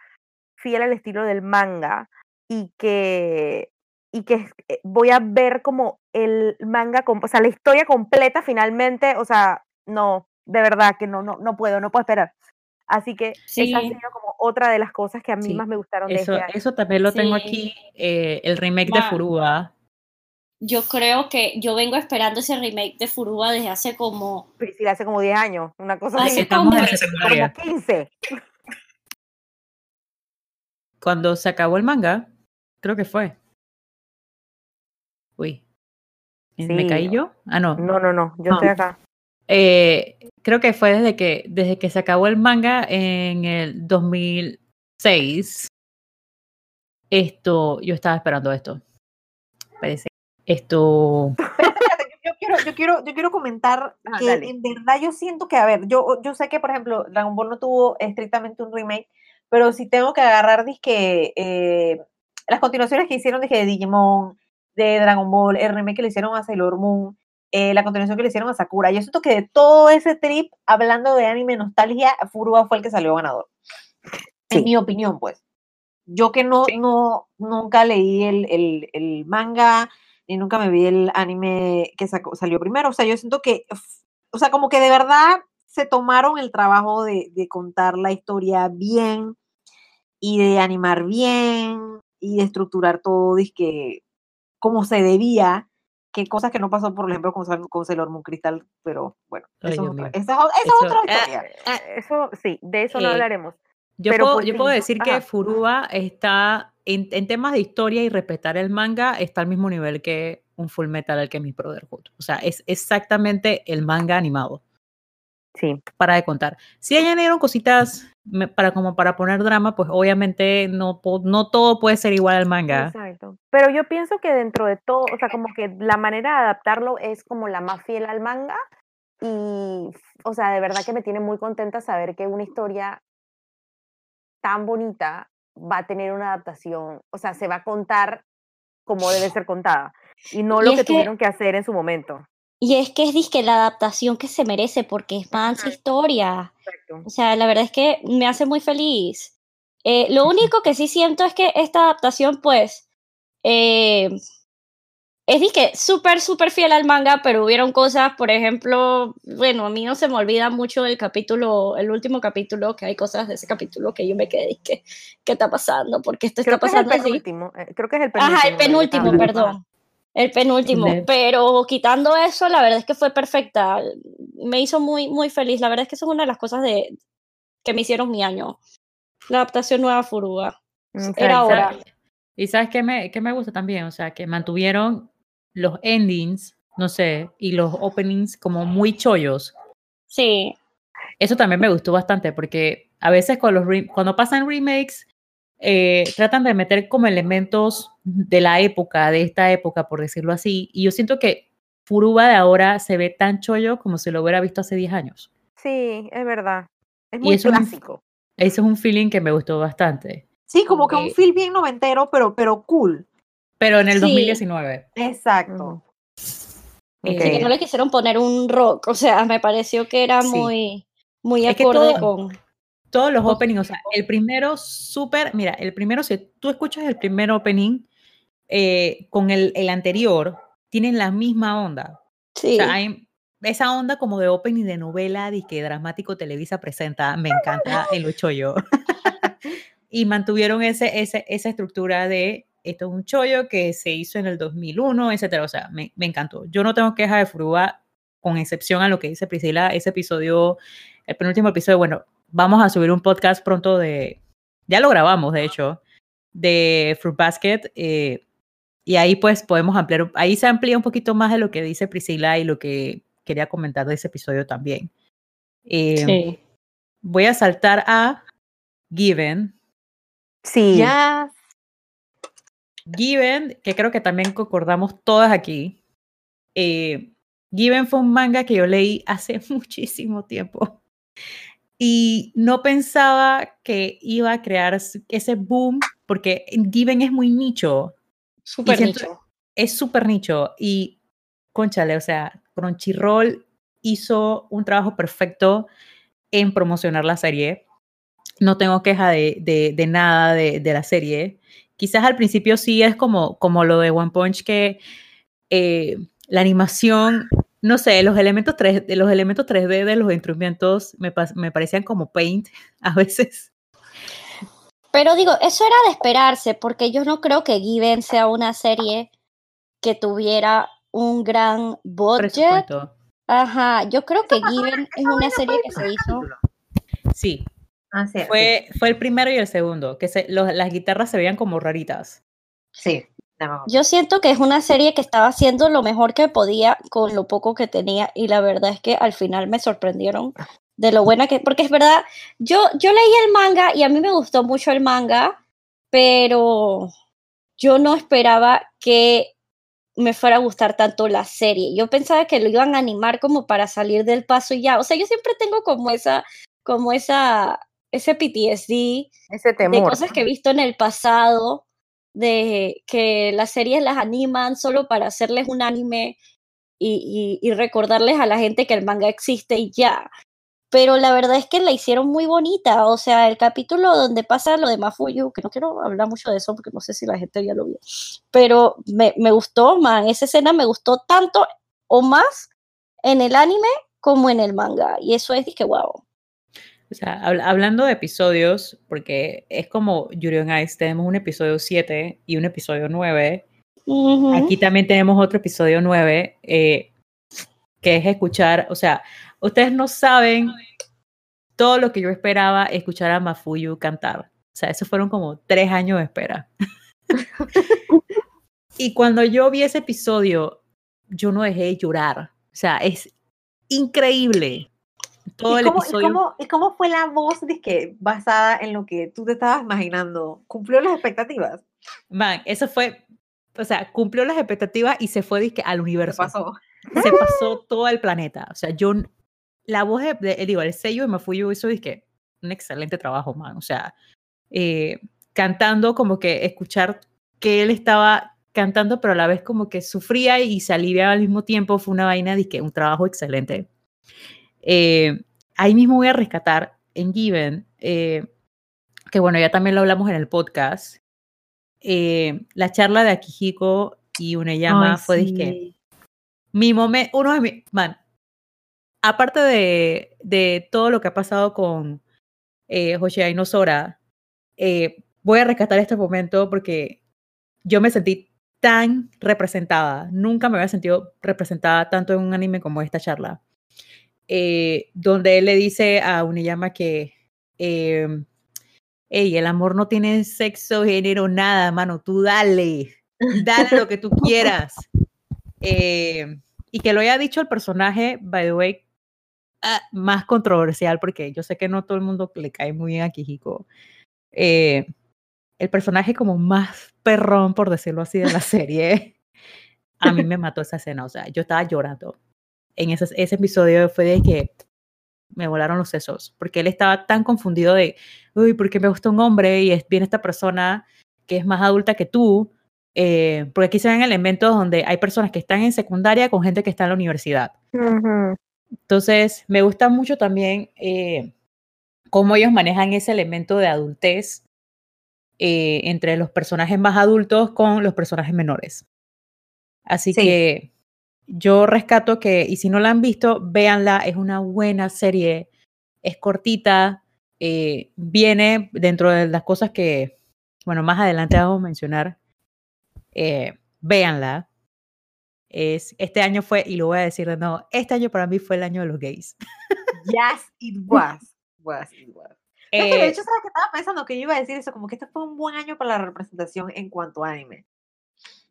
fiel al estilo del manga, y que y que eh, voy a ver como el manga, o sea, la historia completa finalmente, o sea, no, de verdad que no, no, no puedo, no puedo esperar. Así que esa ha sido como otra de las cosas que a mí más me gustaron eso, de este año. Eso también lo tengo aquí, eh, el remake de Furuba. Yo creo que yo vengo esperando ese remake de Furuba desde hace como... Sí, hace como 10 años, una cosa así. Como, en 15. Cuando se acabó el manga, creo que fue. Uy. ¿Me caí yo? Ah, no. No, no, no, yo estoy acá. eh, creo que fue desde que, desde que se acabó el manga en el 2006. Esto, yo estaba esperando esto. Parece. Esto. yo quiero, yo quiero, yo quiero comentar ah, que en verdad yo siento que, a ver, yo, yo sé que, por ejemplo, Dragon Ball no tuvo estrictamente un remake, pero si tengo que agarrar, disque, eh, las continuaciones que hicieron, dije, de Digimon, de Dragon Ball, el remake que le hicieron a Sailor Moon, eh, la continuación que le hicieron a Sakura. Yo siento que de todo ese trip, hablando de anime nostalgia, Furuba fue el que salió ganador. En mi opinión, pues. Yo que no, no nunca leí el, el, el, manga, ni nunca me vi el anime que salió primero. O sea, yo siento que, o sea, como que de verdad se tomaron el trabajo de, de contar la historia bien y de animar bien y de estructurar todo, que como se debía que cosas que no pasó, por ejemplo, con, con Sailor Moon Crystal, pero bueno, eso, es otra eh, historia. Eh, eso sí, de eso no eh, hablaremos. Yo, puedo, yo puedo decir que Furuba está, en, en, temas de historia y respetar el manga, está al mismo nivel que un Full Metal al que mi Brotherhood. O sea, es exactamente el manga animado. Sí. Para de contar. Si añadieron cositas para como para poner drama, pues obviamente no, no todo puede ser igual al manga. Exacto. Pero yo pienso que dentro de todo, o sea, como que la manera de adaptarlo es como la más fiel al manga. Y, o sea, de verdad que me tiene muy contenta saber que una historia tan bonita va a tener una adaptación, o sea, se va a contar como debe ser contada y no lo que, tuvieron que hacer en su momento. Y es que es disque la adaptación que se merece porque es más historia. O sea, la verdad es que me hace muy feliz. Eh, lo único que sí siento es que esta adaptación, pues, eh, es disque súper, súper fiel al manga, pero hubieron cosas, por ejemplo, bueno, a mí no se me olvida mucho el capítulo, el último capítulo, que hay cosas de ese capítulo que yo me quedé, que, ¿qué está pasando? Porque esto está pasando es el penúltimo, eh, creo que es el penúltimo. Ajá, el penúltimo, perdón. El penúltimo, pero quitando eso, la verdad es que fue perfecta. Me hizo muy, muy feliz. La verdad es que eso es una de las cosas de, que me hicieron mi año. La adaptación nueva Furuga. Mm, Era ahora. Y sabes qué me, qué me gusta también, o sea, que mantuvieron los endings, no sé, y los openings como muy chollos. Sí. Eso también me gustó bastante porque a veces con los cuando pasan remakes eh, tratan de meter como elementos de la época, de esta época, por decirlo así, y yo siento que Furuba de ahora se ve tan chollo como si lo hubiera visto hace 10 años. Sí, es verdad. Es muy clásico. eso es un feeling que me gustó bastante. Sí, como que un feel bien noventero, pero, pero cool. Pero en el 2019. Exacto. que no le quisieron poner un rock, o sea, me pareció que era muy, muy acorde con todos los openings, o sea, el primero súper, mira, el primero, si tú escuchas el primer opening eh, con el, el, anterior, tienen la misma onda. Sí. O sea, hay esa onda como de opening de novela de que Dramático Televisa presenta, me encanta el ocho yo. y mantuvieron ese, ese, esa estructura de esto es un chollo que se hizo en el 2001, etcétera. O sea, me, me encantó. Yo no tengo queja de Furuba, con excepción a lo que dice Priscila, ese episodio, el penúltimo episodio, bueno, vamos a subir un podcast pronto de, ya lo grabamos de hecho, de Fruit Basket. Eh, y ahí pues podemos ampliar, ahí se amplía un poquito más de lo que dice Priscila y lo que quería comentar de ese episodio también. Eh, sí. Voy a saltar a Given. Sí. Ya. Given, que creo que también concordamos todas aquí. Eh, Given fue un manga que yo leí hace muchísimo tiempo y no pensaba que iba a crear ese boom porque Given es muy nicho. Súper nicho. Es súper nicho y, conchale, o sea, Crunchyroll hizo un trabajo perfecto en promocionar la serie. No tengo queja de, de, nada de, de, la serie. Quizás al principio sí es como, como lo de One Punch que eh, la animación no sé, los elementos, 3, los elementos 3D de los instrumentos me, me parecían como paint a veces. Pero digo, eso era de esperarse, porque yo no creo que Given sea una serie que tuviera un gran budget. Ajá, yo creo que Given es una serie que se hizo. Sí. Ah, fue, fue el primero y el segundo, que se, las guitarras se veían como raritas. Sí. Yo siento que es una serie que estaba haciendo lo mejor que podía con lo poco que tenía y la verdad es que al final me sorprendieron de lo buena que, porque es verdad, yo, yo leí el manga y a mí me gustó mucho el manga, pero yo no esperaba que me fuera a gustar tanto la serie. Yo pensaba que lo iban a animar como para salir del paso y ya. O sea, yo siempre tengo como esa, como esa, ese PTSD ese temor. de cosas que he visto en el pasado, de que las series las animan solo para hacerles un anime y, recordarles a la gente que el manga existe y ya pero la verdad es que la hicieron muy bonita, o sea, el capítulo donde pasa lo de Mafuyu, que no quiero hablar mucho de eso porque no sé si la gente ya lo vio, pero me, me gustó, man, esa escena me gustó tanto o más en el anime como en el manga, y eso es que wow. O sea, hablando de episodios, porque es como Yuri on Ice, tenemos un episodio 7 y un episodio 9. Aquí también tenemos otro episodio 9, eh, que es escuchar, o sea, Ustedes no saben todo lo que yo esperaba escuchar a Mafuyu cantar. O sea, esos fueron como tres años de espera. y cuando yo vi ese episodio, yo no dejé de llorar. O sea, es increíble. Todo ¿Y el cómo, episodio. ¿y cómo, ¿Y cómo fue la voz de que basada en lo que tú te estabas imaginando? ¿Cumplió las expectativas? Man, eso fue, o sea, cumplió las expectativas y se fue dizque, al universo. ¿Qué pasó? Se pasó todo el planeta. O sea, yo la voz de, de, digo, el sello de Mafuyu hizo que un excelente trabajo, man. O sea, eh, cantando como que escuchar que él estaba cantando, pero a la vez como que sufría y se aliviaba al mismo tiempo, fue una vaina de que un trabajo excelente. Eh, ahí mismo voy a rescatar en Given, eh, que bueno, ya también lo hablamos en el podcast, eh, la charla de Akihiko y Uneyama Ay, fue sí. que mi momento, uno de mis, man, aparte de, de, todo lo que ha pasado con eh, Hoshia eh, voy a rescatar este momento porque yo me sentí tan representada, nunca me había sentido representada tanto en un anime como esta charla, eh, donde él le dice a Uniyama que eh, hey, el amor no tiene sexo, género, nada, mano, tú dale, dale lo que tú quieras. Eh, y que lo haya dicho el personaje, by the way, uh, más controversial, porque yo sé que no todo el mundo le cae muy bien a Kijiko. Eh, el personaje como más perrón, por decirlo así, de la serie, a mí me mató esa escena. O sea, yo estaba llorando. En ese, ese episodio fue de que me volaron los sesos, porque él estaba tan confundido de, uy, porque me gusta un hombre y es, viene esta persona que es más adulta que tú, eh, porque aquí se ven elementos donde hay personas que están en secundaria con gente que está en la universidad. Uh -huh. Entonces, me gusta mucho también eh, cómo ellos manejan ese elemento de adultez eh, entre los personajes más adultos con los personajes menores. Así sí. que yo rescato que, y si no la han visto, véanla, es una buena serie, es cortita, eh, viene dentro de las cosas que, bueno, más adelante vamos a mencionar. Eh, véanla. Es, este año fue, y lo voy a decir de nuevo, este año para mí fue el año de los gays. Yes, it was. was, it was. Eh, de hecho, ¿sabes que estaba pensando que yo iba a decir eso? Como que este fue un buen año para la representación en cuanto a anime.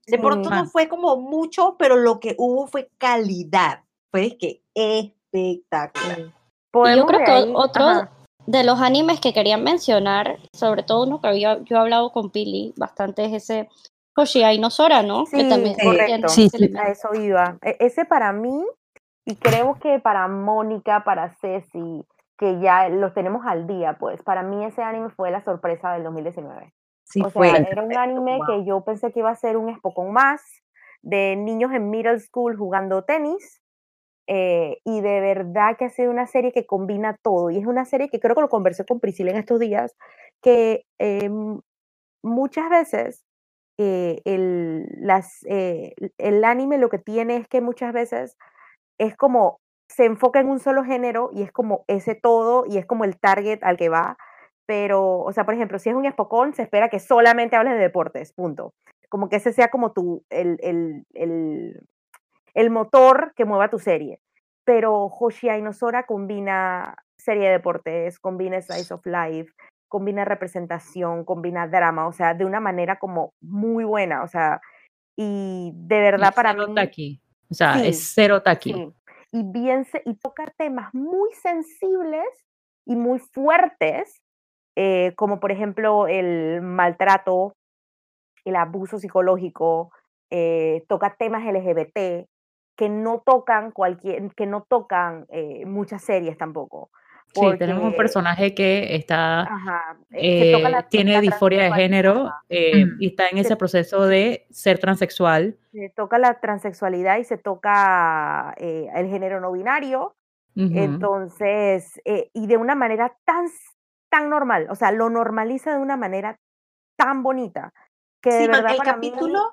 De sí, pronto no fue como mucho, pero lo que hubo fue calidad. Fue que espectacular. Y yo creo que ahí, otro ajá. de los animes que quería mencionar, sobre todo uno que había yo he hablado con Pili bastante, es ese Hoshia y Nosora, ¿no? Sí, que también correcto. Sí, sí. A eso iba. E ese para mí, y creo que para Mónica, para Ceci, que ya los tenemos al día, pues para mí ese anime fue la sorpresa del 2019. Sí, o fue. sea, era un anime wow. que yo pensé que iba a ser un espocón más de niños en middle school jugando tenis. Eh, y de verdad que ha sido una serie que combina todo. Y es una serie que creo que lo conversé con Priscila en estos días, que eh, muchas veces eh, el, las, eh, el anime lo que tiene es que muchas veces es como se enfoca en un solo género y es como ese todo y es como el target al que va. Pero, o sea, por ejemplo, si es un espocón, se espera que solamente hables de deportes, punto. Como que ese sea como tu, el, el, el, el motor que mueva tu serie. Pero Hoshia Inosora combina serie de deportes, combina Slice of Life, combina representación, combina drama, o sea, de una manera como muy buena, o sea, Y de verdad para mí... Taqui. O sea, es cero taqui. Y, bien, y toca temas muy sensibles y muy fuertes, eh, como por ejemplo el maltrato, el abuso psicológico, eh, toca temas LGBT que no tocan cualquier, que no tocan eh, muchas series tampoco. sí, tenemos un personaje que está, eh, tiene disforia de género y está en ese proceso de ser transexual. Se toca la transexualidad y se toca el género no binario. Entonces, y de una manera tan, tan normal, o sea, lo normaliza de una manera tan bonita que de verdad el capítulo,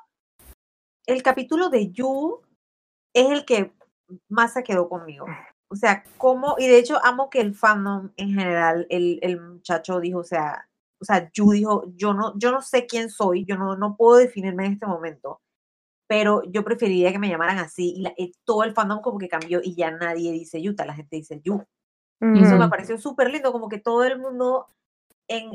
el capítulo de You es el que más se quedó conmigo. O sea, como, y de hecho amo que el fandom en general, el, el muchacho dijo, o sea, o sea, Yu dijo, yo no, yo no sé quién soy, yo no, no puedo definirme en este momento, pero yo preferiría que me llamaran así. Y, todo el fandom como que cambió y ya nadie dice Yuta, la gente dice Yu. Y eso me pareció súper lindo, como que todo el mundo en,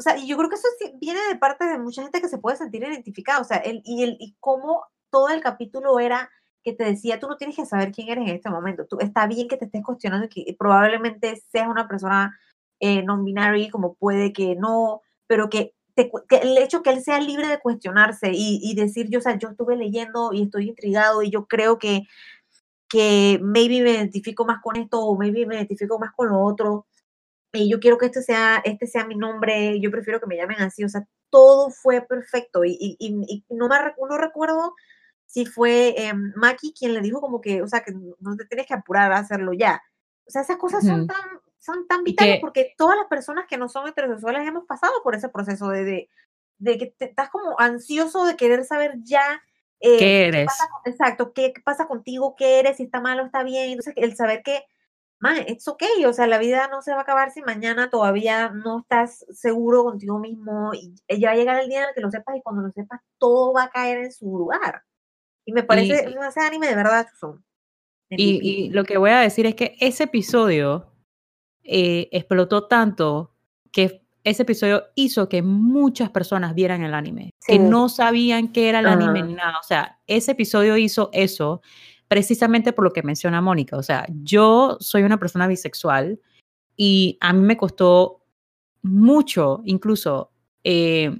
o sea, y yo creo que eso viene de parte de mucha gente que se puede sentir identificada, o sea, el, y, el, y cómo todo el capítulo era que te decía, tú no tienes que saber quién eres en este momento, tú, está bien que te estés cuestionando que probablemente seas una persona eh, non-binary, como puede que no, pero que, el hecho que él sea libre de cuestionarse y, y, decir, yo, o sea, yo estuve leyendo y estoy intrigado y yo creo que, que maybe me identifico más con esto o maybe me identifico más con lo otro, y yo quiero que este sea, este sea mi nombre, yo prefiero que me llamen así, o sea, todo fue perfecto y, y, y no, me, no recuerdo si fue eh, Maki quien le dijo como que, o sea, que no te tienes que apurar a hacerlo ya. O sea, esas cosas son tan, son tan vitales porque todas las personas que no son heterosexuales hemos pasado por ese proceso de, de, de que te, estás como ansioso de querer saber ya eh, ¿Qué eres? exacto, qué pasa contigo, qué eres, si está mal o está bien. Entonces, el saber que man, it's okay, o sea, la vida no se va a acabar si mañana todavía no estás seguro contigo mismo y ya va a llegar el día en el que lo sepas y cuando lo sepas todo va a caer en su lugar. Y me parece, y, ese anime de verdad son. Y, y, lo que voy a decir es que ese episodio eh, explotó tanto que ese episodio hizo que muchas personas vieran el anime, que no sabían qué era el anime ni nada. O sea, ese episodio hizo eso precisamente por lo que menciona Mónica. O sea, yo soy una persona bisexual y a mí me costó mucho, incluso eh,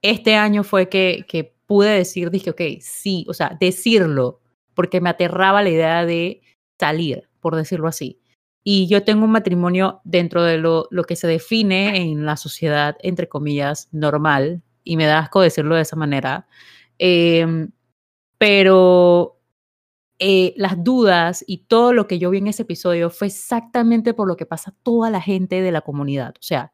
este año fue que, que pude decir, dije, ok, sí, o sea, decirlo, porque me aterraba la idea de salir, por decirlo así. Y yo tengo un matrimonio dentro de lo, lo que se define en la sociedad, entre comillas, normal, y me da asco decirlo de esa manera. Eh, pero eh, las dudas y todo lo que yo vi en ese episodio fue exactamente por lo que pasa toda la gente de la comunidad. O sea,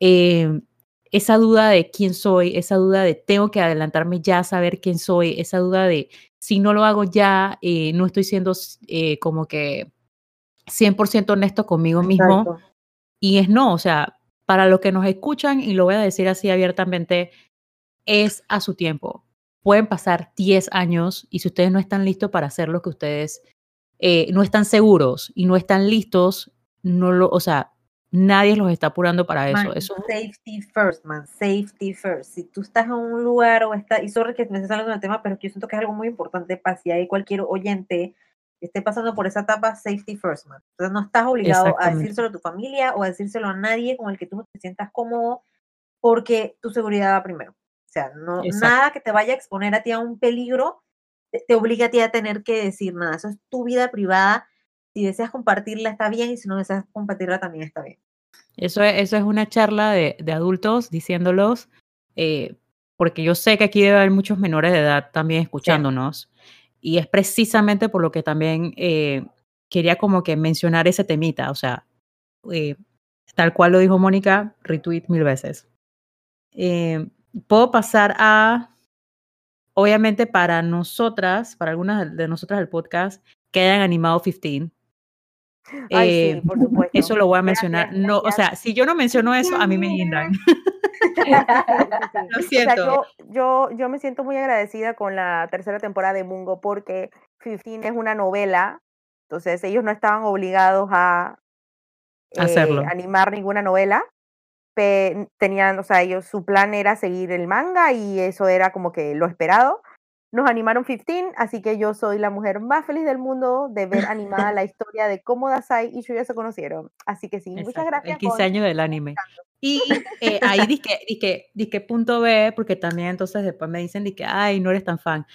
em, esa duda de quién soy, esa duda de tengo que adelantarme ya a saber quién soy, esa duda de si no lo hago ya, eh, no estoy siendo eh, como que 100% honesto conmigo mismo. Y es no, o sea, para los que nos escuchan, y lo voy a decir así abiertamente, es a su tiempo pueden pasar 10 años y si ustedes no están listos para hacer lo que ustedes eh, no están seguros y no están listos, no lo, o sea, nadie los está apurando para eso. eso. Safety first, man, safety first. Si tú estás en un lugar o está, y sorry que me estés hablando del tema, pero yo siento que es algo muy importante para si hay cualquier oyente esté pasando por esa etapa, safety first, man. Entonces no estás obligado a decírselo a tu familia o a decírselo a nadie con el que tú no te sientas cómodo, porque tu seguridad va primero sea, no, nada que te vaya a exponer a ti a un peligro te, obliga a ti a tener que decir nada. Eso es tu vida privada. Si deseas compartirla está bien y si no deseas compartirla también está bien. Eso es, eso es una charla de, de adultos diciéndolos, eh, porque yo sé que aquí debe haber muchos menores de edad también escuchándonos. Y es precisamente por lo que también eh, quería como que mencionar ese temita. O sea, eh, tal cual lo dijo Mónica, retweet mil veces. Eh, puedo pasar a, obviamente para nosotras, para algunas de nosotras del podcast, que hayan animado 15. Ay, sí, eh, por supuesto. Eso lo voy a mencionar. No, o sea, si yo no menciono eso, a mí me guindan. lo siento. yo, yo, me siento muy agradecida con la tercera temporada de Mungo porque 15 es una novela, entonces ellos no estaban obligados a Hacerlo. Eh, animar ninguna novela tenían, o sea, ellos, su plan era seguir el manga y eso era como que lo esperado. nos animaron 15, así que yo soy la mujer más feliz del mundo de ver animada la historia de cómo Dasai y Shuya se conocieron. Así que sí, muchas gracias. El 15 años del anime. Y eh, ahí dije, dije, dije punto B, porque también entonces después me dicen que, ay, no eres tan fan.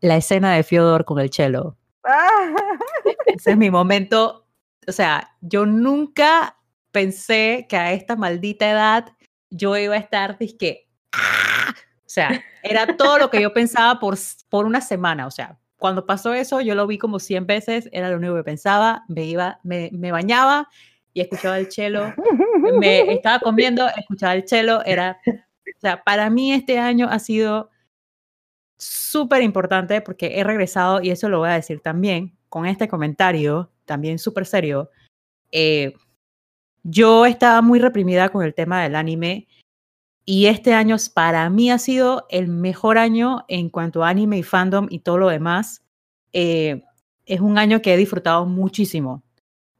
La escena de Fyodor con el chelo. Ese es mi momento. O sea, yo nunca pensé que a esta maldita edad yo iba a estar, dije, ¡ah! o sea, era todo lo que yo pensaba por, por una semana. O sea, cuando pasó eso, yo lo vi como 100 veces, era lo único que pensaba, me iba, me, me bañaba y escuchaba el chelo, me estaba comiendo, escuchaba el chelo, era, o sea, para mí este año ha sido súper importante porque he regresado, y eso lo voy a decir también, con este comentario, también súper serio, eh, yo estaba muy reprimida con el tema del anime y este año para mí ha sido el mejor año en cuanto a anime y fandom y todo lo demás. Eh, es un año que he disfrutado muchísimo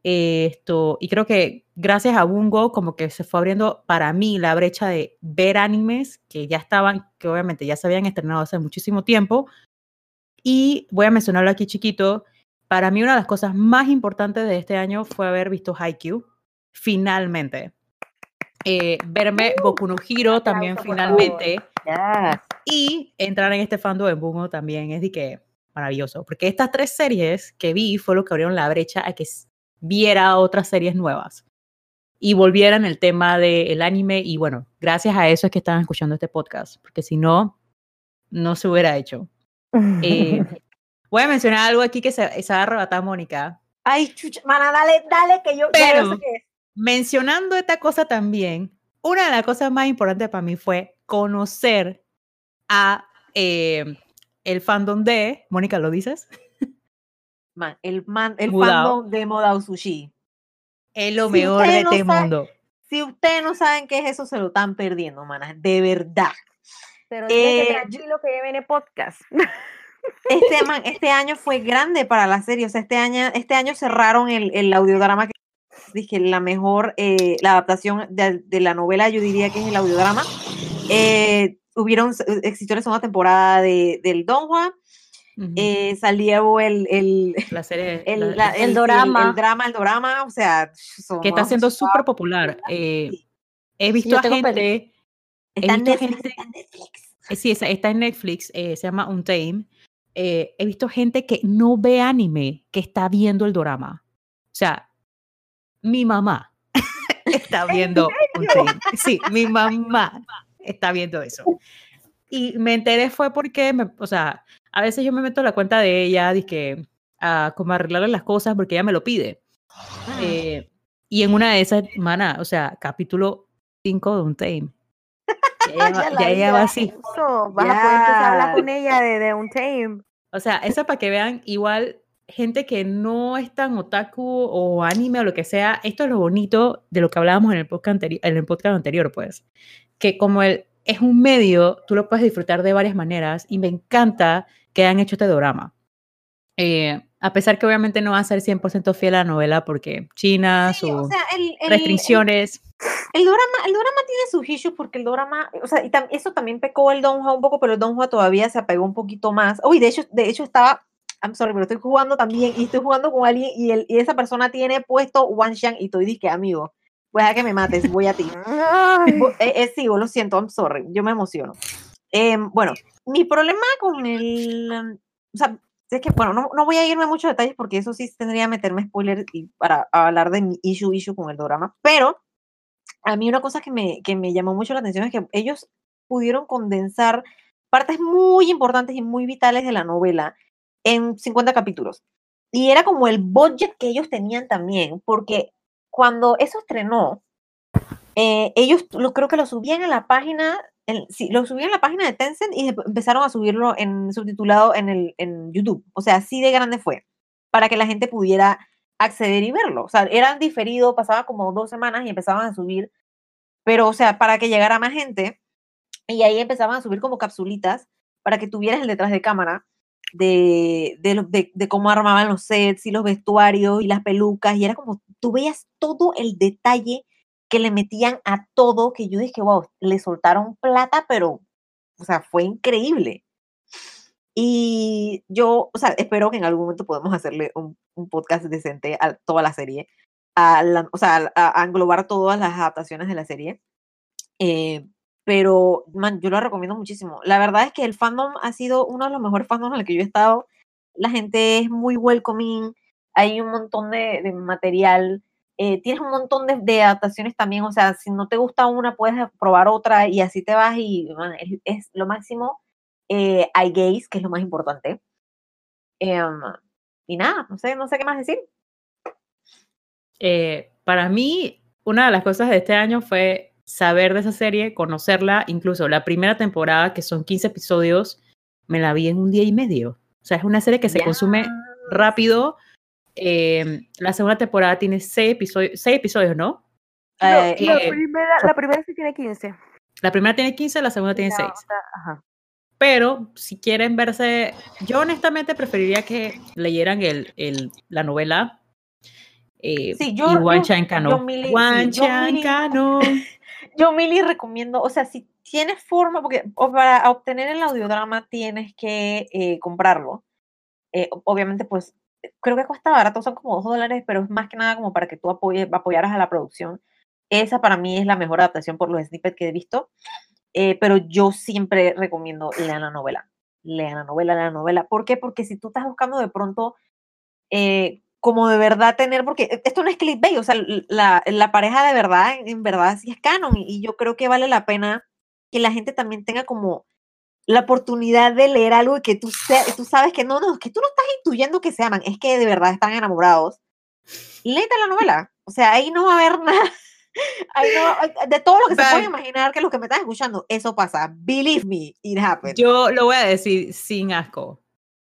esto, y creo que gracias a Bungo como que se fue abriendo para mí la brecha de ver animes que ya estaban, que obviamente ya se habían estrenado hace muchísimo tiempo. Y voy a mencionarlo aquí chiquito. Para mí una de las cosas más importantes de este año fue haber visto Haikyuu, finalmente. Eh, verme uh, Boku no Hiro también finalmente. Y entrar en este fandom de Bungo también es de que maravilloso, porque estas tres series que vi fue lo que abrieron la brecha a que viera otras series nuevas y volviera en el tema del anime. Y bueno, gracias a eso es que están escuchando este podcast, porque si no, no se hubiera hecho. Eh, voy a mencionar algo aquí que se, se va a arrebatar Mónica. Ay, chucha, mana, dale, dale, que yo, Pero, mencionando esta cosa también, una de las cosas más importantes para mí fue conocer a eh, el fandom de, Mónica, ¿lo dices? El, man, el fandom de Modao Sushi. Es lo mejor de este mundo. Si ustedes no saben qué es eso, se lo están perdiendo, manas, de verdad. Pero eh, tranquilo que viene podcast. Este, este año fue grande para la serie, o sea, este año, este año cerraron el, el audiodrama que dije, la mejor, eh, la adaptación de, de, la novela, yo diría que es el audiodrama. Eh, hubieron, existió la segunda temporada de, del Donghua, eh, salía el, el, la serie, el, el, drama. El, drama, el drama, o sea, que está siendo súper popular. Eh, he visto a gente. Está, en Netflix, Sí, está, en Netflix, eh, se llama Untame. he visto gente que no ve anime, que está viendo el drama. O sea, mi mamá está viendo Untame. Sí, mi mamá está viendo eso. Y me enteré fue porque, me, o sea, a veces yo me meto en la cuenta de ella, que a como arreglarle las cosas porque ella me lo pide. Ah. Eh, y en una de esas, mana, o sea, capítulo 5 de un tame. Ya, ella va así. vas a poder hablar con ella de, de un tame. O sea, eso para que vean, igual gente que no es tan otaku o anime o lo que sea, esto es lo bonito de lo que hablábamos en el podcast, anterior, en el podcast anterior, pues, que como el, es un medio, tú lo puedes disfrutar de varias maneras y me encanta que han hecho este drama. Eh, a pesar que obviamente no va a ser 100% fiel a la novela porque China, sus restricciones. El, drama, el drama tiene sus issues porque el drama, o sea, y eso también pecó el Donghua un poco, pero el Donghua todavía se apegó un poquito más. Uy, de hecho, de hecho estaba, I'm sorry, pero estoy jugando también y estoy jugando con alguien y, el, y esa persona tiene puesto One Shang y estoy dije, amigo, pues a que me mates, voy a ti. eh, eh, sí, lo siento, I'm sorry, yo me emociono. Eh, bueno, mi problema con el, o sea, es que, bueno, no, voy a irme a muchos detalles porque eso sí tendría que meterme spoiler y para hablar de mi issue, issue con el drama, pero a mí una cosa que me, que me llamó mucho la atención es que ellos pudieron condensar partes muy importantes y muy vitales de la novela en 50 capítulos. Y era como el budget que ellos tenían también, porque cuando eso estrenó, eh, ellos lo, creo que lo subían en la página sí, lo subí en la página de Tencent y empezaron a subirlo en subtitulado en, el, en YouTube. O sea, así de grande fue, para que la gente pudiera acceder y verlo. O sea, eran diferido, pasaba como dos semanas y empezaban a subir, pero o sea, para que llegara más gente, y ahí empezaban a subir como capsulitas para que tuvieras el detrás de cámara de, de, de, cómo armaban los sets y los vestuarios y las pelucas, y era como, tú veías todo el detalle que le metían a todo, que yo dije, wow, le soltaron plata, pero, o sea, fue increíble. Y yo, o sea, espero que en algún momento podamos hacerle un, podcast decente a toda la serie, a o sea, a, englobar todas las adaptaciones de la serie. Eh, pero, man, yo lo recomiendo muchísimo. La verdad es que el fandom ha sido uno de los mejores fandoms en el que yo he estado. La gente es muy welcoming, hay un montón de material eh, tienes un montón de, adaptaciones también, o sea, si no te gusta una, puedes probar otra y así te vas y es, lo máximo. Eh, hay gays, que es lo más importante. Em, y nada, no sé, no sé qué más decir. Eh, para mí, una de las cosas de este año fue saber de esa serie, conocerla, incluso la primera temporada, que son 15 episodios, me la vi en un día y medio. O sea, es una serie que se consume rápido Em, la segunda temporada tiene seis episodios, seis episodios ¿no? Eh, la, primera, la primera sí tiene 15. La primera tiene 15, la segunda tiene 6. Pero si quieren verse, yo honestamente preferiría que leyeran el, el, la novela. Eh, sí, yo, y One Chan Cano. One Chan Cano. Yo, Mili, recomiendo, o sea, si tienes forma, porque para obtener el audiodrama tienes que eh, comprarlo. Eh, obviamente, pues creo que cuesta barato, son como dos dólares, pero es más que nada como para que tú apoyes, apoyaras a la producción. Esa para mí es la mejor adaptación por los snippets que he visto, eh, pero yo siempre recomiendo lean la novela, lean la novela, lean la novela. ¿Por qué? Porque si tú estás buscando de pronto eh, como de verdad tener, porque esto no es clickbait, o sea, la, la pareja de verdad, en verdad sí es canon y yo creo que vale la pena que la gente también tenga como la oportunidad de leer algo y que tú, tú sabes que no, no, que tú no estás intuyendo que se aman, es que de verdad están enamorados. Léete la novela. O sea, ahí no va a haber nada. de todo lo que se puede imaginar que los que me están escuchando, eso pasa. Believe me, it happens. Yo lo voy a decir sin asco.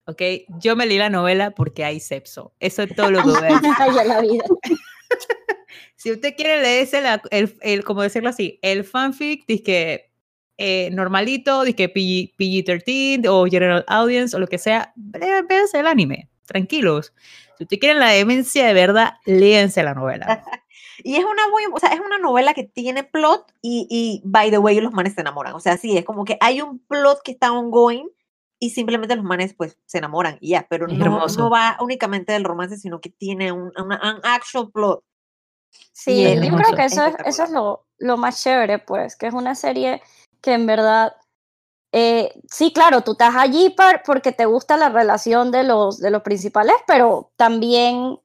¿Ok? Yo me leí la novela porque hay sexo. Eso es todo lo que voy a decir. la vida. si usted quiere leerse el, el, como decirlo así, el fanfic, dice que eh, normalito, de que PG-13 o General Audience o lo que sea, véanse el anime, tranquilos. Si ustedes quieren la demencia de verdad, léanse la novela. y es una muy, o sea, es una novela que tiene plot y, y, by the way, los manes se enamoran. O sea, sí, es como que hay un plot que está ongoing y simplemente los manes pues se enamoran y ya, pero no, no, va únicamente del romance, sino que tiene un, un, actual plot. Sí, yo creo que eso es, eso es lo, lo más chévere, pues, que es una serie que en verdad, eh, sí, claro, tú estás allí porque te gusta la relación de los, de los principales, pero también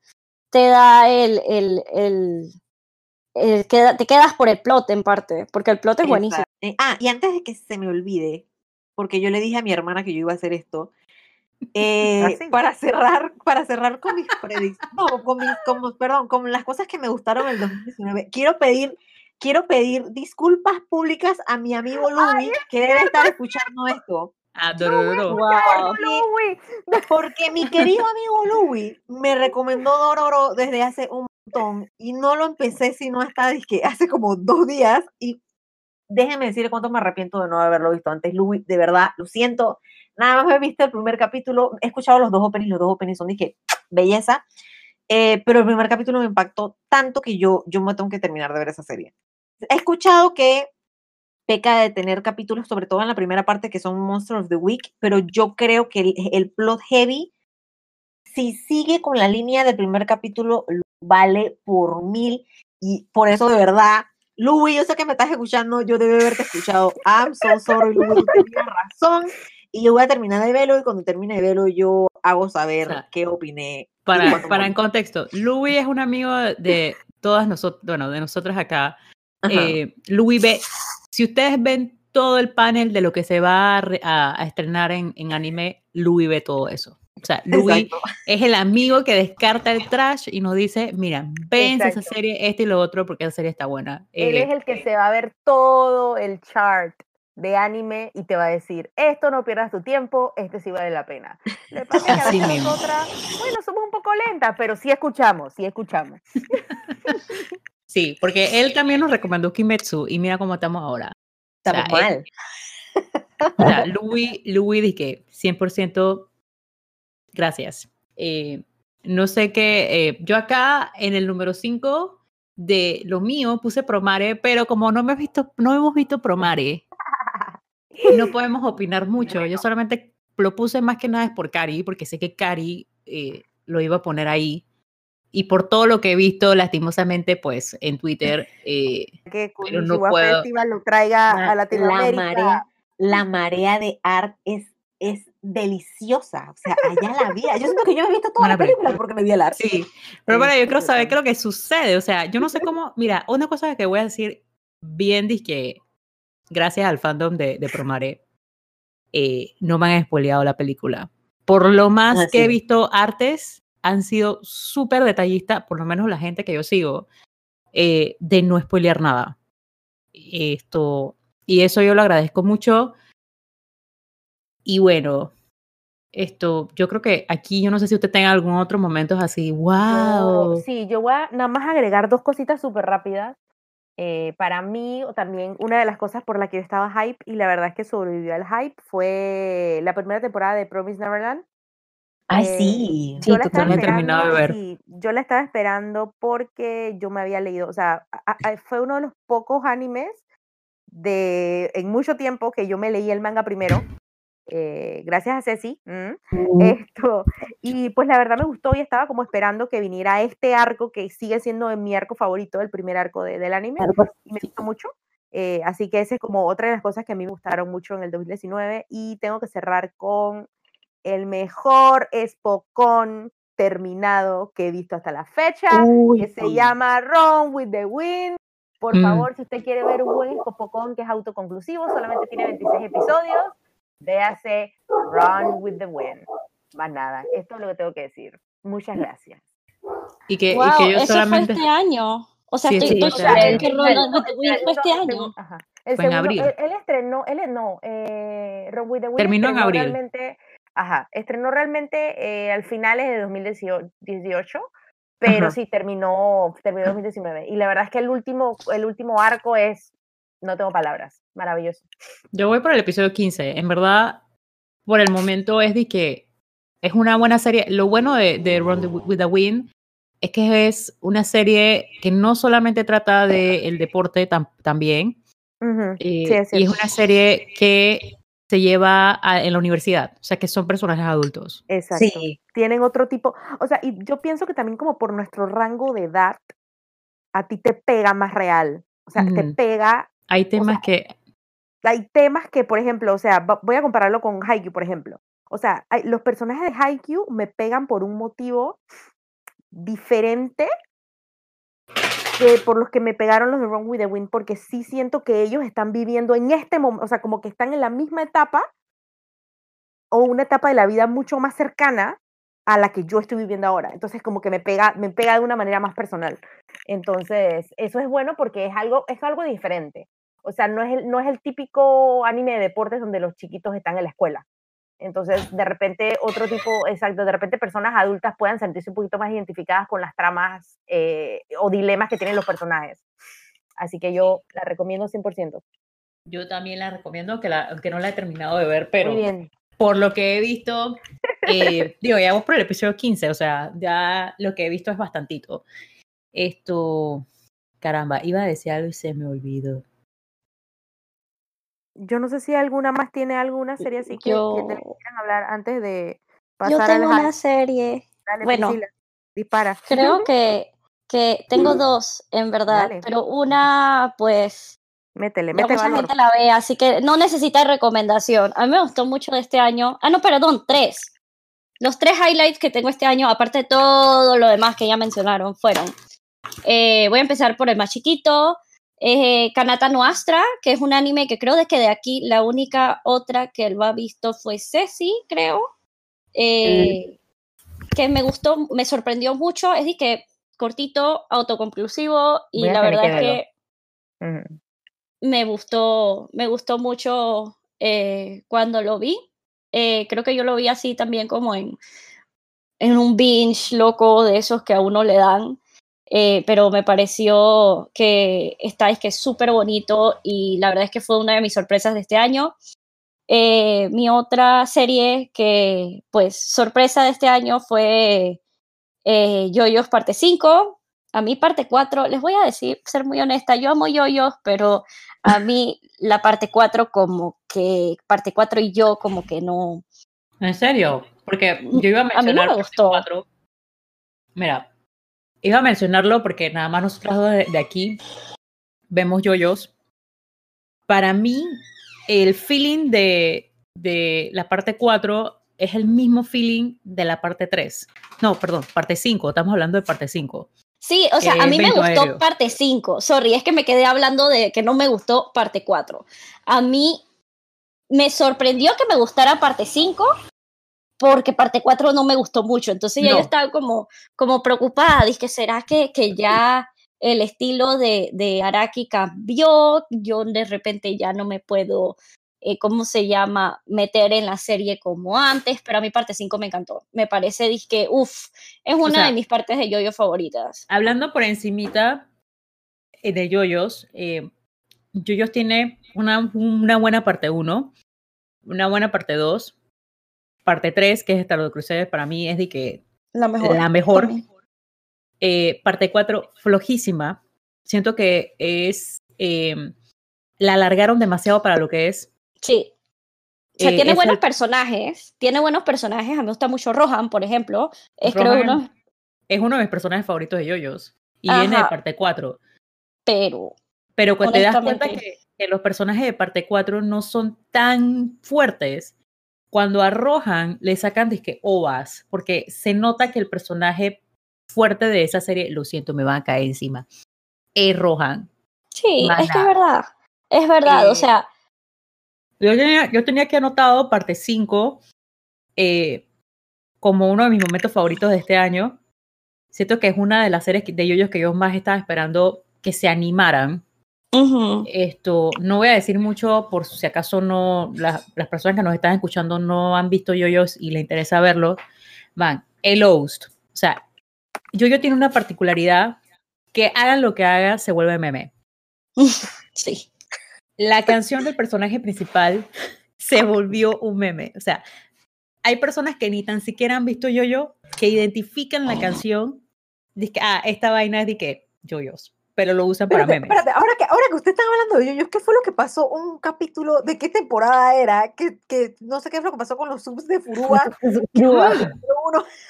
te da el, el, el, te quedas por el plot en parte, porque el plot es buenísimo. Eh, ah, y antes de que se me olvide, porque yo le dije a mi hermana que yo iba a hacer esto, eh, ¿Ah, para cerrar, para cerrar con mis predicciones, no, con mis, como, perdón, con las cosas que me gustaron en el 2019, quiero pedir quiero pedir disculpas públicas a mi amigo Louis, que debe estar escuchando esto. Adoro. Porque, porque mi querido amigo Louis me recomendó Dororo desde hace un montón y no lo empecé sino hasta hace como dos días y déjenme decir cuánto me arrepiento de no haberlo visto antes. Louis, de verdad, lo siento. Nada más he visto el primer capítulo, he escuchado los dos openings, los dos openings son dije, belleza. Eh, pero el primer capítulo me impactó tanto que yo, yo me tengo que terminar de ver esa serie. He escuchado que peca de tener capítulos, sobre todo en la primera parte, que son Monster of the Week, pero yo creo que el, plot heavy, si sigue con la línea del primer capítulo, vale por mil. Y por eso, de verdad, Louis, yo sé que me estás escuchando, yo debe haberte escuchado. I'm so sorry, Louis, tienes razón. Y yo voy a terminar de verlo y cuando termine de verlo yo hago saber qué opiné. Para, para en contexto, Louis es un amigo de todas nosotros, bueno, de nosotros acá, eh, Louis ve, si ustedes ven todo el panel de lo que se va a, estrenar en, en, anime, Louis ve todo eso. O sea, Louis es el amigo que descarta el trash y nos dice, mira, ven esa serie, este y lo otro, porque esa serie está buena. Él es eh, el que se va a ver todo el chart de anime y te va a decir, esto no pierdas tu tiempo, este sí vale la pena. Así bueno, somos un poco lentas, pero sí escuchamos, sí escuchamos. Sí, porque él también nos recomendó Kimetsu y mira cómo estamos ahora. Estamos mal. o sea, Louis, Louis dije 100% gracias. Eh, no sé qué, eh, yo acá en el número 5 de lo mío puse Promare, pero como no, me visto, no hemos visto Promare, no podemos opinar mucho. Yo solamente lo puse más que nada es por Cari, porque sé que Cari eh, lo iba a poner ahí. Y por todo lo que he visto, lastimosamente, pues en Twitter. Eh, que pero no puedo. Festival lo traiga a Latinoamérica. La marea, la marea de art es, es deliciosa. O sea, allá la vida. Yo siento que yo he visto toda la película porque me vi el arte. Sí, pero bueno, yo quiero saber qué es lo que sucede. O sea, yo no sé cómo. Mira, una cosa que voy a decir bien, que gracias al fandom de, de Promare, eh, no me han espoleado la película. Por lo más ah, que he visto artes, han sido súper detallistas, por lo menos la gente que yo sigo, eh, de no spoilear nada. Esto, y eso yo lo agradezco mucho. Y bueno, esto, yo creo que aquí, yo no sé si usted tenga algún otro momento así, wow. sí, yo voy a nada más agregar dos cositas súper rápidas. Eh, para mí, también una de las cosas por la que yo estaba hype, y la verdad es que sobrevivió al hype, fue la primera temporada de Promise Neverland. Ay, eh, sí, sí, totalmente terminado de ver. Sí, yo la estaba esperando porque yo me había leído, o sea, fue uno de los pocos animes de en mucho tiempo que yo me leí el manga primero eh, gracias a Ceci. Esto, y pues la verdad me gustó y estaba como esperando que viniera este arco que sigue siendo mi arco favorito, el primer arco del anime. Y me gustó mucho. Eh, así que esa es como otra de las cosas que a mí me gustaron mucho en el 2019. Y tengo que cerrar con el mejor Spokon terminado que he visto hasta la fecha, que se llama Run with the Wind. Por mm. favor, si usted quiere ver un buen Spokon que es autoconclusivo, solamente tiene 26 episodios Véase Run with the Wind. Más nada. Esto es lo que tengo que decir. Muchas gracias. Y que, y que yo eso solamente... fue este año. O sea, estoy, estoy este que Run with the Wind fue este año. Ajá. El fue en abril. Él, estrenó, él no, eh, Run with the Wind terminó en abril. Realmente, ajá, estrenó realmente eh, al finales de 2018, pero sí terminó, terminó 2019. Y la verdad es que el último, el último arco es no tengo palabras. Maravilloso. Yo voy por el episodio 15. En verdad, por el momento es de que es una buena serie. Lo bueno de, de Run with the Wind es que es una serie que no solamente trata del el deporte también, eh, y es una serie que se lleva en la universidad, o sea que son personajes adultos. Exacto. Sí. Tienen otro tipo, o sea, y yo pienso que también como por nuestro rango de edad, a ti te pega más real, o sea, te pega hay temas que... Hay temas que, por ejemplo, o sea, voy a compararlo con Haikyuu, por ejemplo. O sea, los personajes de Haikyuu me pegan por un motivo diferente por los que me pegaron los de Wrong with the Wind, porque sí siento que ellos están viviendo en este momento, o sea, como que están en la misma etapa o una etapa de la vida mucho más cercana a la que yo estoy viviendo ahora. Entonces, como que me pega, me pega de una manera más personal. Entonces, eso es bueno porque es algo, es algo diferente. O sea, no es, el, no es el típico anime de deportes donde los chiquitos están en la escuela. Entonces, de repente, otro tipo, exacto, de repente personas adultas puedan sentirse un poquito más identificadas con las tramas eh, o dilemas que tienen los personajes. Así que yo la recomiendo 100%. Yo también la recomiendo, que la, aunque no la he terminado de ver, pero por lo que he visto, eh, digo, ya vamos por el episodio 15, o sea, ya lo que he visto es bastantito. Esto, caramba, iba a decir algo y se me olvidó. Yo no sé si alguna más tiene alguna serie así que, yo... que quieran hablar antes de pasar Yo tengo una serie. bueno, dispara. Creo que, que tengo dos, en verdad, pero una, pues, Métele, métele. Mucha gente la ve, así que no necesita recomendación. A mí me gustó mucho de este año. Ah, no, perdón, tres. Los tres highlights que tengo este año, aparte de todo lo demás que ya mencionaron, fueron. Eh, voy a empezar por el más chiquito. Eh, Kanata Nuastra, que es un anime que creo de que de aquí la única otra que lo ha visto fue Ceci, creo. Eh, que me gustó, me sorprendió mucho. Es de que cortito, autoconclusivo y la verdad es que me gustó, me gustó mucho cuando lo vi. Eh, creo que yo lo vi así también como en, en un binge loco de esos que a uno le dan. Eh, pero me pareció que está es que es súper bonito y la verdad es que fue una de mis sorpresas de este año. Eh, mi otra serie que, pues, sorpresa de este año fue eh, Yoyos parte 5. A mí parte 4, les voy a decir, ser muy honesta, yo amo Yoyos, pero a mí la parte 4 como que, parte 4 y yo como que no, ¿En serio? Porque yo iba a mencionar a mí no Cuatro. Mira, iba a mencionarlo porque nada más nosotros de, de aquí vemos yoyos. Para mí, el feeling de, de la parte 4 es el mismo feeling de la parte 3. No, perdón, parte 5, estamos hablando de parte 5. Sí, o sea, a mí me gustó parte 5. Sorry, es que me quedé hablando de que no me gustó parte 4. A mí me sorprendió que me gustara parte 5 porque parte 4 no me gustó mucho. Entonces ya yo estaba como, como preocupada. Dije, ¿será que, que ya el estilo de, de Araki cambió? Yo de repente ya no me puedo eh, ¿cómo se llama?, meter en la serie como antes, pero a mi parte 5 me encantó. Me parece que, uff, es una de mis partes de yoyo favoritas. Hablando por encimita eh, de yoyos, eh, yoyos tiene una, una buena parte 1, una buena parte 2, parte 3, que es Star Crusader, para mí es de que la mejor. La mejor. Eh, parte 4, flojísima. Siento que es... la alargaron demasiado para lo que es. Sí. O sea, eh, tiene buenos personajes, tiene buenos personajes. A mí me gusta mucho Rohan, por ejemplo. Es creo uno... Es uno de mis personajes favoritos de Yoyos. Y viene de parte 4. Pero. Pero cuando te das cuenta que, los personajes de parte 4 no son tan fuertes, cuando a Rohan le sacan disque ovas, porque se nota que el personaje fuerte de esa serie, lo siento, me va a caer encima, es Rohan. Sí, es que es verdad. Es verdad, o eh, sea, yo tenía, yo tenía que anotado parte 5 eh, como uno de mis momentos favoritos de este año. Siento que es una de las series de yoyos que yo más estaba esperando que se animaran. Esto, no voy a decir mucho por si acaso no, las personas que nos están escuchando no han visto yoyos y les interesa verlo. Van, el host. O sea, yoyo tiene una particularidad que hagan lo que haga, se vuelve meme. Sí la canción del personaje principal se volvió un meme. O sea, hay personas que ni tan siquiera han visto yo-yo, que identifican la canción, dicen, ah, esta vaina es de que yoyos, pero lo usan para memes. Espérate, ahora que, ahora que usted está hablando de yoyos, ¿qué fue lo que pasó? Un capítulo, ¿de qué temporada era? Que, que no sé qué fue lo que pasó con los subs de Furúa.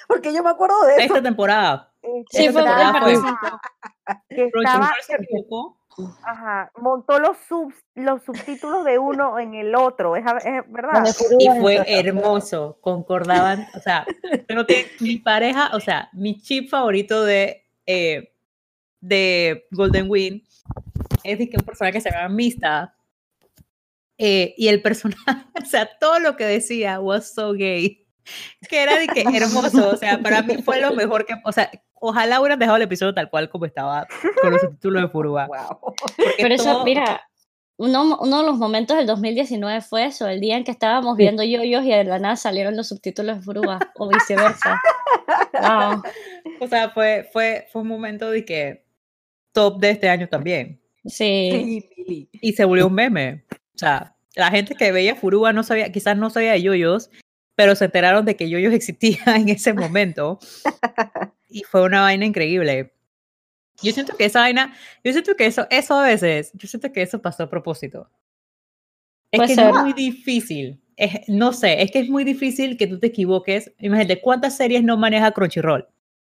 porque yo me acuerdo de eso. Esta temporada. Sí, fue temporada fue. Que estaba, Ajá, montó los subs, los subtítulos de uno en el otro, es, verdad. Y fue hermoso, concordaban, o sea, pero que mi pareja, o sea, mi chip favorito de, eh, de Golden Wing es de que un personaje que se llama Mista eh, y el personaje, o sea, todo lo que decía was so gay que era de que hermoso, o sea, para mí fue lo mejor que, o sea, ojalá hubieran dejado el episodio tal cual como estaba con los subtítulos de Furuba. Pero eso, mira, uno, uno, de los momentos del 2019 fue eso, el día en que estábamos viendo yoyos y de la nada salieron los subtítulos de Furuba, o viceversa. O sea, fue, fue, fue un momento de que top de este año también. Sí. Y se volvió un meme. O sea, la gente que veía Furuba no sabía, quizás no sabía de yoyos, pero se enteraron de que yoyos existía en ese momento y fue una vaina increíble. Yo siento que esa vaina, yo siento que eso, eso a veces, yo siento que eso pasó a propósito. Es que es muy difícil, es, no sé, es que es muy difícil que tú te equivoques. Imagínate, ¿cuántas series no maneja Crunchyroll?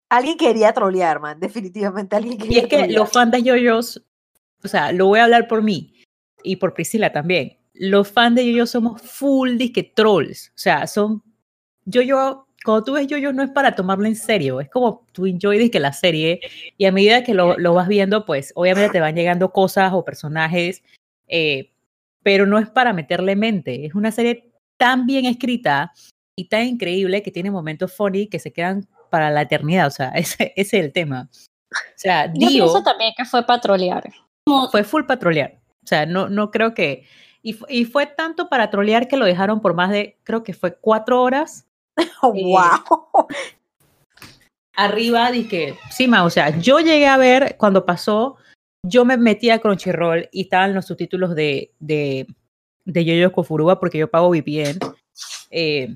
Alguien quería trolear, man, definitivamente alguien quería Y es que los fans de yoyos, o sea, lo voy a hablar por mí y por Priscila también. Los fans de yoyos somos full disque trolls, o sea, son yo, yo, cuando tú ves yo, no es para tomarlo en serio, es como tú enjoy que la serie y a medida que lo, lo, vas viendo, pues obviamente te van llegando cosas o personajes, eh, pero no es para meterle mente, es una serie tan bien escrita y tan increíble que tiene momentos funny que se quedan para la eternidad, o sea, ese, ese es el tema. O sea, Yo pienso también que fue patrolear. Fue full patrolear. O sea, no, no creo que... Y, y, fue tanto para trolear que lo dejaron por más de, creo que fue cuatro horas ¡Wow! arriba dije, sí, ma, o sea, yo llegué a ver cuando pasó, yo me metí a Crunchyroll y estaban los subtítulos de, de, de Yoyo Kofuruba porque yo pago VPN eh,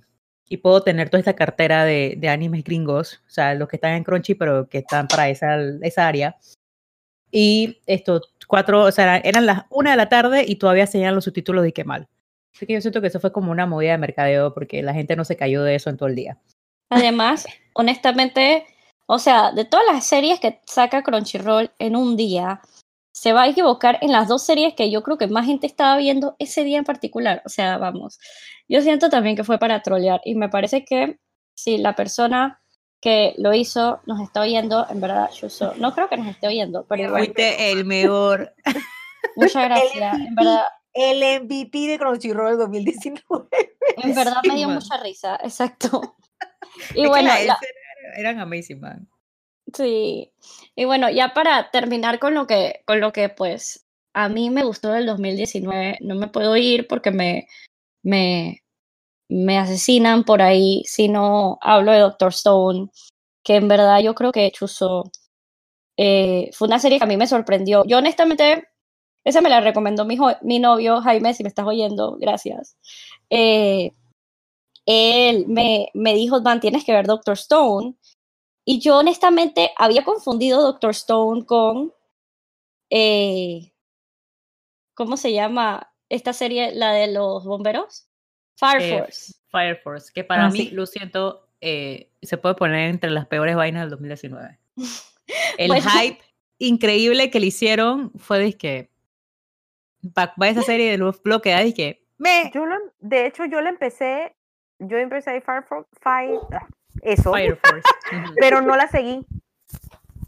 y puedo tener toda esta cartera de, de, animes gringos, o sea, los que están en Crunchy, pero que están para esa, esa área. Y estos cuatro, o sea, eran las una de la tarde y todavía se los subtítulos de qué mal. Así que yo siento que eso fue como una movida de mercadeo porque la gente no se cayó de eso en todo el día. Además, honestamente, o sea, de todas las series que saca Crunchyroll en un día, se va a equivocar en las dos series que yo creo que más gente estaba viendo ese día en particular. O sea, vamos, yo siento también que fue para trolear y me parece que si la persona que lo hizo nos está oyendo, en verdad, yo no creo que nos esté oyendo, pero Fuiste el mejor. Muchas gracias, en verdad. El MVP de Crunchyroll 2019. En verdad me dio mucha risa, exacto. Y bueno, eran amazing, man. Sí. Y bueno, ya para terminar con lo que, con lo que pues a mí me gustó del 2019, no me puedo ir porque me, me, me asesinan por ahí si no hablo de Doctor Stone, que en verdad yo creo que Chuso eh, fue una serie que a mí me sorprendió. Yo honestamente, esa me la recomendó mi, mi novio Jaime, si me estás oyendo, gracias. Eh, él me, me dijo, man, tienes que ver Doctor Stone. Y yo honestamente había confundido Doctor Stone con, eh, ¿cómo se llama esta serie, la de los bomberos? Fire eh, Force. Fire Force, que para ah, mí, lo siento, eh, se puede poner entre las peores vainas del 2019. El hype increíble que le hicieron fue de que va esa serie de los bloques y que me. Yo de hecho, yo le empecé, yo empecé a Fire Force, Fire, ah, eso, Fire Force. pero no la seguí.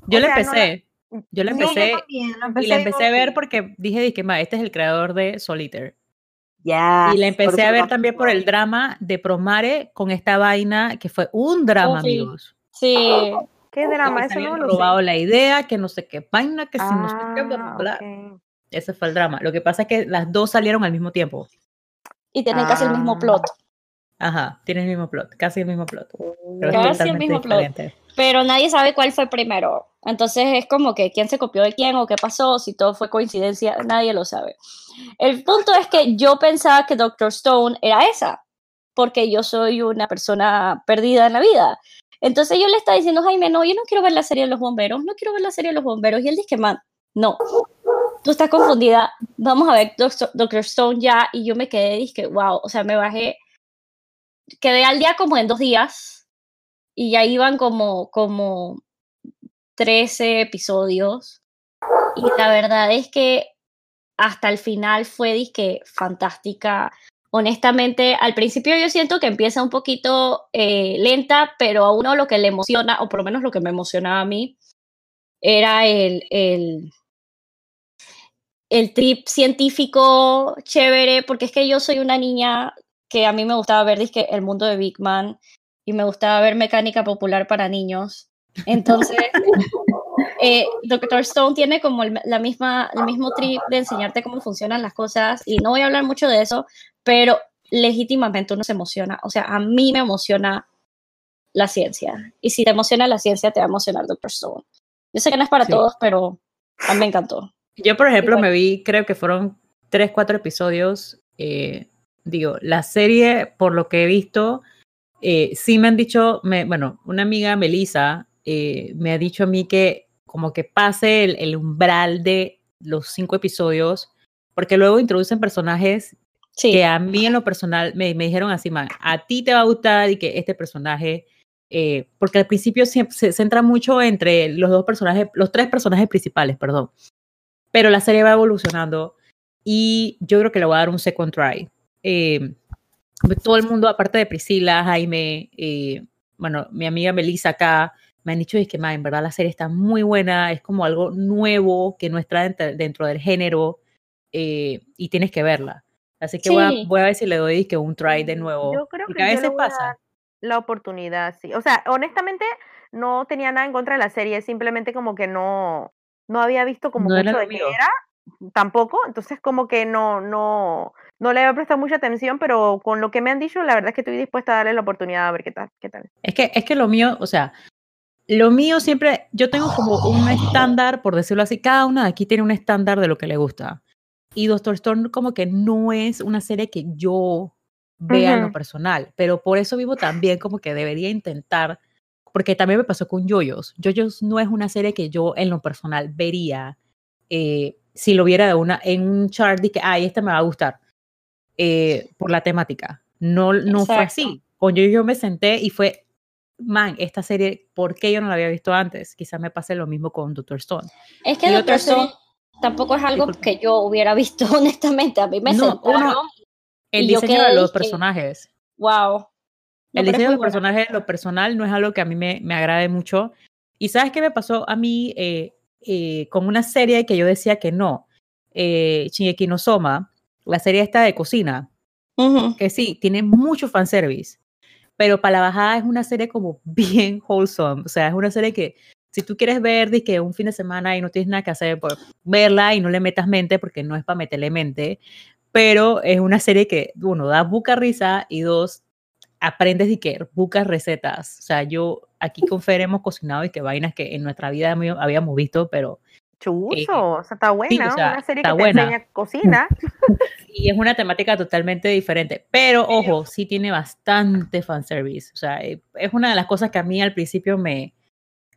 Yo le empecé. Yo le empecé, y la empecé a ver porque dije, dije, este es el creador de Solitaire y la empecé a ver también por el drama de Promare con esta vaina que fue un drama, amigos. Sí. ¿Qué drama? Eso no lo robado la idea, que no sé qué vaina, que si no sé qué, bla, ah, Ese fue el drama. Lo que pasa es que las dos salieron al mismo tiempo. Y tienen casi el mismo plot. Ajá, tienen el mismo plot, casi el mismo plot. casi el mismo plot. Pero nadie sabe cuál fue primero. Entonces es como que quién se copió de quién o qué pasó, si todo fue coincidencia, nadie lo sabe. El punto es que yo pensaba que Doctor Stone era esa, porque yo soy una persona perdida en la vida. Entonces yo le estaba diciendo, Jaime, no, yo no quiero ver la serie de los bomberos, no quiero ver la serie de los bomberos. Y él dice, man, no, tú estás confundida, vamos a ver Doctor, Stone ya. Y yo me quedé, dije, wow, o sea, me bajé, quedé al día como en dos días y ya iban como, como 13 episodios. Y la verdad es que hasta el final fue disque fantástica. Honestamente, al principio yo siento que empieza un poquito eh, lenta, pero a uno lo que le emociona, o por lo menos lo que me emocionaba a mí, era el, el, el trip científico chévere, porque es que yo soy una niña que a mí me gustaba ver disque, el mundo de Big Man y me gustaba ver mecánica popular para niños. Entonces, eh, Doctor Stone tiene como el, la misma, el mismo trip de enseñarte cómo funcionan las cosas y no voy a hablar mucho de eso, pero legítimamente uno se emociona. O sea, a mí me emociona la ciencia. Y si te emociona la ciencia, te va a emocionar Doctor Stone. Yo sé que no es para todos, pero a mí me encantó. Yo, por ejemplo, me vi, creo que fueron tres, cuatro episodios. Eh, digo, la serie, por lo que he visto, eh, sí me han dicho, me, bueno, una amiga, Melissa, eh, me ha dicho a mí que como que pase el, umbral de los cinco episodios, porque luego introducen personajes que a mí en lo personal me, me, dijeron así, man, a ti te va a gustar y que este personaje, eh, porque al principio se, se, centra mucho entre los dos personajes, los tres personajes principales, perdón, pero la serie va evolucionando y yo creo que le voy a dar un second try. Eh, todo el mundo, aparte de Priscila, Jaime, bueno, mi amiga Melissa acá, me han dicho es que en verdad la serie está muy buena, es como algo nuevo que no está dentro, del género eh, y tienes que verla. Así que voy, a, voy, a, ver si le doy que un try de nuevo. Yo creo que a veces pasa. la oportunidad, sí. O sea, honestamente no tenía nada en contra de la serie, simplemente como que no, no había visto como mucho de qué era, tampoco, entonces como que no, no, no le había prestado mucha atención, pero con lo que me han dicho, la verdad es que estoy dispuesta a darle la oportunidad a ver qué tal, qué tal. Es que, es que lo mío, o sea, lo mío siempre, yo tengo como un estándar, por decirlo así, cada una de aquí tiene un estándar de lo que le gusta. Y Doctor Stone como que no es una serie que yo vea en lo personal, pero por eso vivo también como que debería intentar, porque también me pasó con Yoyos. Yoyos no es una serie que yo en lo personal vería eh, si lo viera de una, en un chart de que, ay, esta me va a gustar. Eh, por la temática. No, no fue así. Con yo, yo me senté y fue, man, esta serie, ¿por qué yo no la había visto antes? Quizás me pase lo mismo con Doctor Stone. Es que Doctor Stone tampoco es algo que yo hubiera visto, honestamente. A mí me no, El diseño de los personajes. wow. el diseño de los personajes, lo personal, no es algo que a mí me, me agrade mucho. ¿Y sabes qué me pasó a mí eh, eh, con una serie que yo decía que no? Eh, Shingeki no Soma, la serie esta de cocina, que sí, tiene mucho fanservice, pero para la bajada es una serie como bien wholesome, o sea, es una serie que si tú quieres ver que un fin de semana y no tienes nada que hacer, pues verla y no le metas mente porque no es para meterle mente, pero es una serie que, uno, da buca risa y dos, aprendes y que buscas recetas. O sea, yo aquí con Fer hemos cocinado y que vainas que en nuestra vida habíamos visto, pero... Chuso, o sea, está buena, una serie que te enseña cocina. y es una temática totalmente diferente, pero ojo, sí tiene bastante fanservice. O sea, eh, es una de las cosas que a mí al principio me,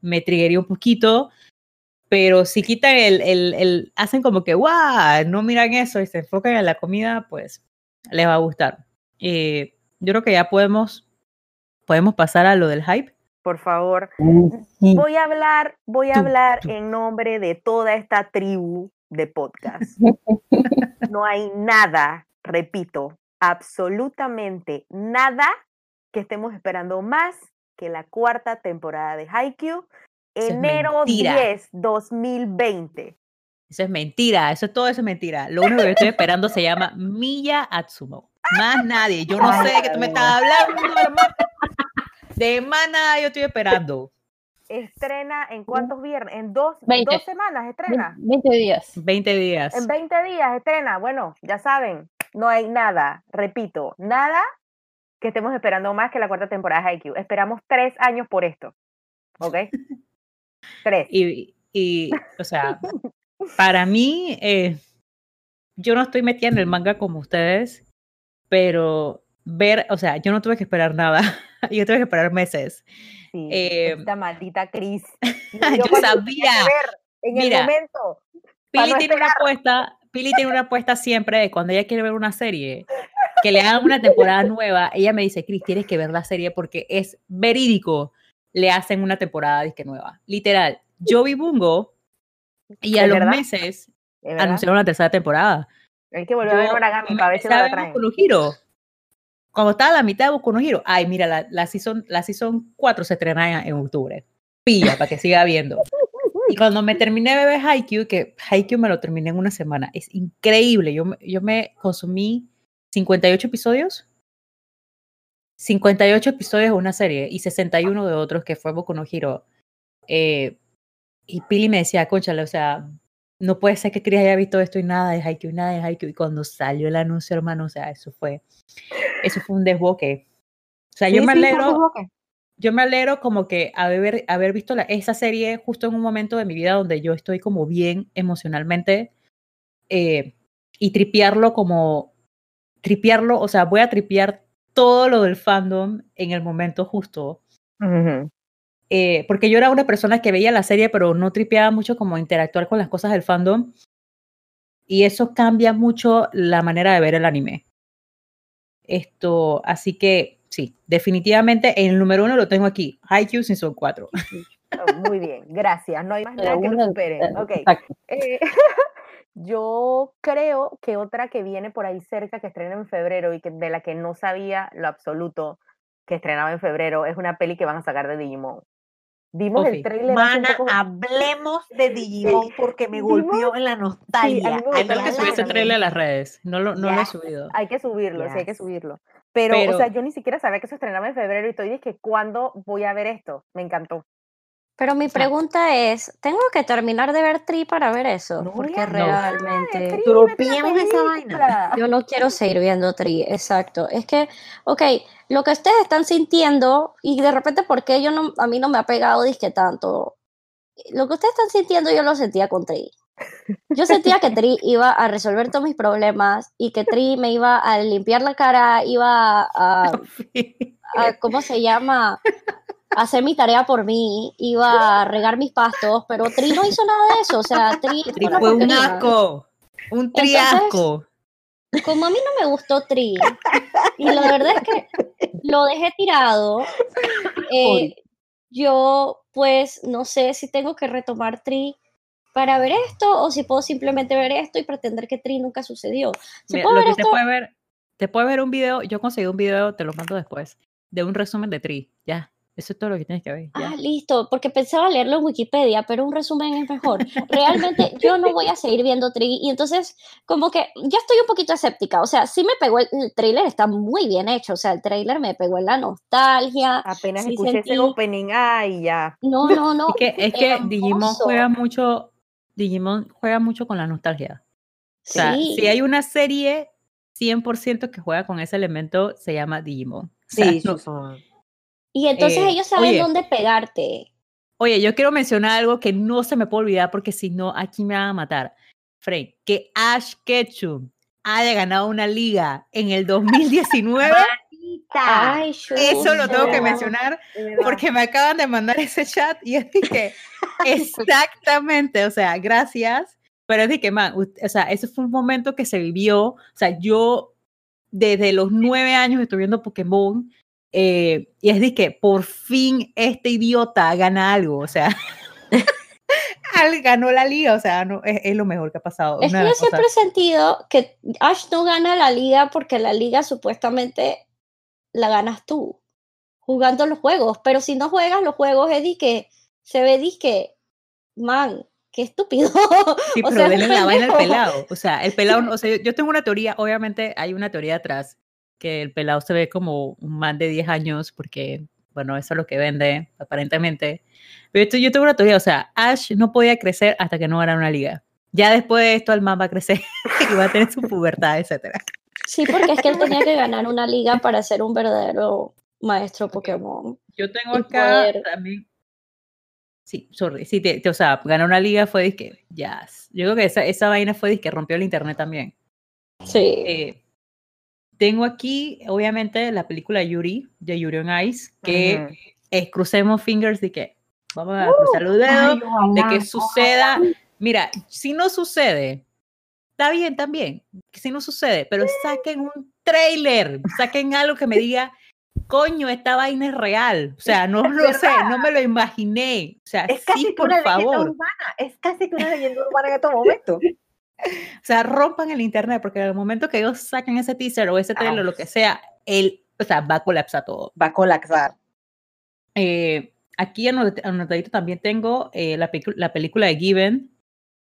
me un poquito, pero si quitan el, el, el, hacen como que, guau, no miran eso y se enfocan en la comida, pues les va a gustar. Eh, yo creo que ya podemos, podemos pasar a lo del hype. Por favor. Voy a hablar, voy a hablar en nombre de toda esta tribu de podcast. No hay nada, repito, absolutamente nada que estemos esperando más que la cuarta temporada de Haikyuu, enero 10, 2020. Eso es mentira, eso todo eso es mentira. Lo único que estoy esperando se llama Miya Atsumo. Más nadie. Yo no sé de qué tú me estás hablando, hermano. De nada yo estoy esperando. Estrena en cuántos viernes? En dos, dos semanas estrena. 20 días. 20 días. En 20 días estrena. Bueno, ya saben, no hay nada, repito, nada que estemos esperando más que la cuarta temporada de IQ. Esperamos tres años por esto. ¿Ok? tres. Y, y o sea, para mí, eh, yo no estoy metida en el manga como ustedes, pero ver, o sea, yo no tuve que esperar nada, yo tuve que esperar meses. Sí, eh, esta maldita Cris. yo sabía. en el momento. Pili tiene una apuesta, Pili tiene una apuesta siempre de cuando ella quiere ver una serie, que le hagan una temporada nueva, ella me dice, Cris, tienes que ver la serie porque es verídico, le hacen una temporada disque nueva. Literal, yo vi Bungo y a los meses anunciaron la tercera temporada. Hay que volver a ver Origami para ver si la traen. un giro. Cuando estaba la mitad de Boku no Giro, ay, mira, la, la, season, la season 4 se estrena en, octubre. Pilla, para que siga viendo. Y cuando me terminé de ver Haikyuu, que Haikyuu me lo terminé en una semana, es increíble. Yo, yo me consumí 58 episodios. 58 episodios de una serie y 61 de otros que fue Boku no Hiro. Eh, y Pili me decía, conchale, o sea, no puede ser que Chris haya visto esto y nada de Haikyuu, nada de Haikyuu. Y cuando salió el anuncio, hermano, o sea, eso fue, eso fue un desboque. O sea, yo me alegro, yo me alegro como que haber, haber visto la, esa serie justo en un momento de mi vida donde yo estoy como bien emocionalmente eh, y tripearlo como, tripearlo, o sea, voy a tripear todo lo del fandom en el momento justo. Eh, porque yo era una persona que veía la serie, pero no tripeaba mucho como interactuar con las cosas del fandom. Y eso cambia mucho la manera de ver el anime. Esto, así que sí, definitivamente el número uno lo tengo aquí, Haikyuu Season 4. muy bien, gracias. No hay más nada que lo supere. Okay. Eh, yo creo que otra que viene por ahí cerca, que estrena en febrero y que, de la que no sabía lo absoluto que estrenaba en febrero, es una peli que van a sacar de Digimon. Vimos el trailer. Mana, hablemos de Digimon porque me golpeó en la nostalgia. Sí, hay que subir ese trailer a las redes. No lo, no lo he subido. Hay que subirlo, sí, hay que subirlo. Pero, o sea, yo ni siquiera sabía que se estrenaba en febrero y estoy que ¿cuándo voy a ver esto? Me encantó. Pero mi pregunta es, ¿tengo que terminar de ver Tri para ver eso? Porque realmente... esa vaina. Yo no quiero seguir viendo Tri, exacto. Es que, ok, lo que ustedes están sintiendo, y de repente, ¿por qué yo no, a mí no me ha pegado disque tanto? Lo que ustedes están sintiendo, yo lo sentía con Tri. Yo sentía que Tri iba a resolver todos mis problemas y que Tri me iba a limpiar la cara, iba a, a ¿cómo se llama? Hacer mi tarea por mí, iba a regar mis pastos, pero Tri no hizo nada de eso, o sea, Tri, fue un asco, un triasco. como a mí no me gustó Tri, y la verdad es que lo dejé tirado, eh, yo pues no sé si tengo que retomar Tri para ver esto o si puedo simplemente ver esto y pretender que Tri nunca sucedió. te puede ver, te puede ver un video, yo conseguí un video, te lo mando después, de un resumen de Tri, ya. Eso es todo lo que tienes que ver. Ah, listo, porque pensaba leerlo en Wikipedia, pero un resumen es mejor. Realmente yo no voy a seguir viendo Tri y entonces como que ya estoy un poquito escéptica, o sea, sí me pegó el, trailer, está muy bien hecho, o sea, el trailer me pegó en la nostalgia. Apenas escuché ese opening, ay, ya. No, no, no. es que, es que Digimon juega mucho, Digimon juega mucho con la nostalgia. O sea, si hay una serie 100% que juega con ese elemento, se llama Digimon. sí, y entonces eh, ellos saben dónde pegarte. Oye, yo quiero mencionar algo que no se me puede olvidar porque si no, aquí me van a matar. Frank, que Ash Ketchum haya ganado una liga en el 2019. Ay, Eso lo tengo que mencionar porque me acaban de mandar ese chat y es que exactamente, o sea, gracias, pero es de que, man, o sea, ese fue un momento que se vivió, o sea, yo desde los nueve años estoy viendo Pokémon eh, y es de que por fin este idiota gana algo, o sea, ganó la liga, o sea, no, es, lo mejor que ha pasado. Es que yo siempre he sentido que Ash no gana la liga porque la liga supuestamente la ganas tú, jugando los juegos, pero si no juegas los juegos es de que se ve de que, man, qué estúpido. Sí, pero sea, la vaina al pelado. O sea, el pelado, o sea, yo tengo una teoría, obviamente hay una teoría atrás, que el pelado se ve como un man de 10 años, porque, bueno, eso es lo que vende, aparentemente. Pero esto, yo tengo una teoría, o sea, Ash no podía crecer hasta que no ganara una liga. Ya después de esto, el man va a crecer y va a tener su pubertad, etc. Sí, porque es que él tenía que ganar una liga para ser un verdadero maestro Pokémon. Yo tengo acá también. Sí, sorry. Sí, o sea, ganar una liga fue disque. Ya. Yo creo que esa, esa vaina fue disque rompió el internet también. Sí. Eh, tengo aquí, obviamente, la película Yuri, de Yuri on Ice, que es crucemos fingers de que vamos a cruzar los dedos, de que suceda. Mira, si no sucede, está bien también, si no sucede, pero saquen un trailer, saquen algo que me diga, coño, esta vaina es real. O sea, no lo sé, no me lo imaginé. O sea, es casi sí, por una favor. Leyenda urbana. Es casi que una leyenda urbana en estos momentos. O sea, rompan el internet porque en el momento que ellos saquen ese teaser o ese trailer o lo que sea, él, o sea, va a colapsar todo. Va a colapsar. Eh, aquí anotadito también tengo eh, la, la, película de Given.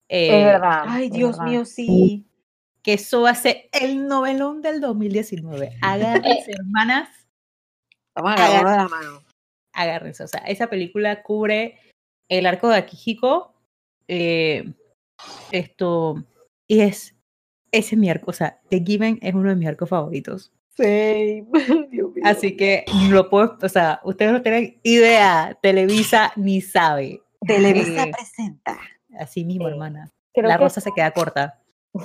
Eh, es verdad. Ay, Dios mío, sí. Que eso va a ser el novelón del 2019. Agárrense, hermanas. Vamos a agarrar la mano. Agárrense. O sea, esa película cubre el arco de Akihiko. esto y es, ese es mi arco, o sea, The Given es uno de mis arcos favoritos. Sí, Dios mío. Así que lo puedo, o sea, ustedes no tienen idea, Televisa ni sabe. Televisa eh, presenta. Así mismo, hermana. La rosa se queda corta.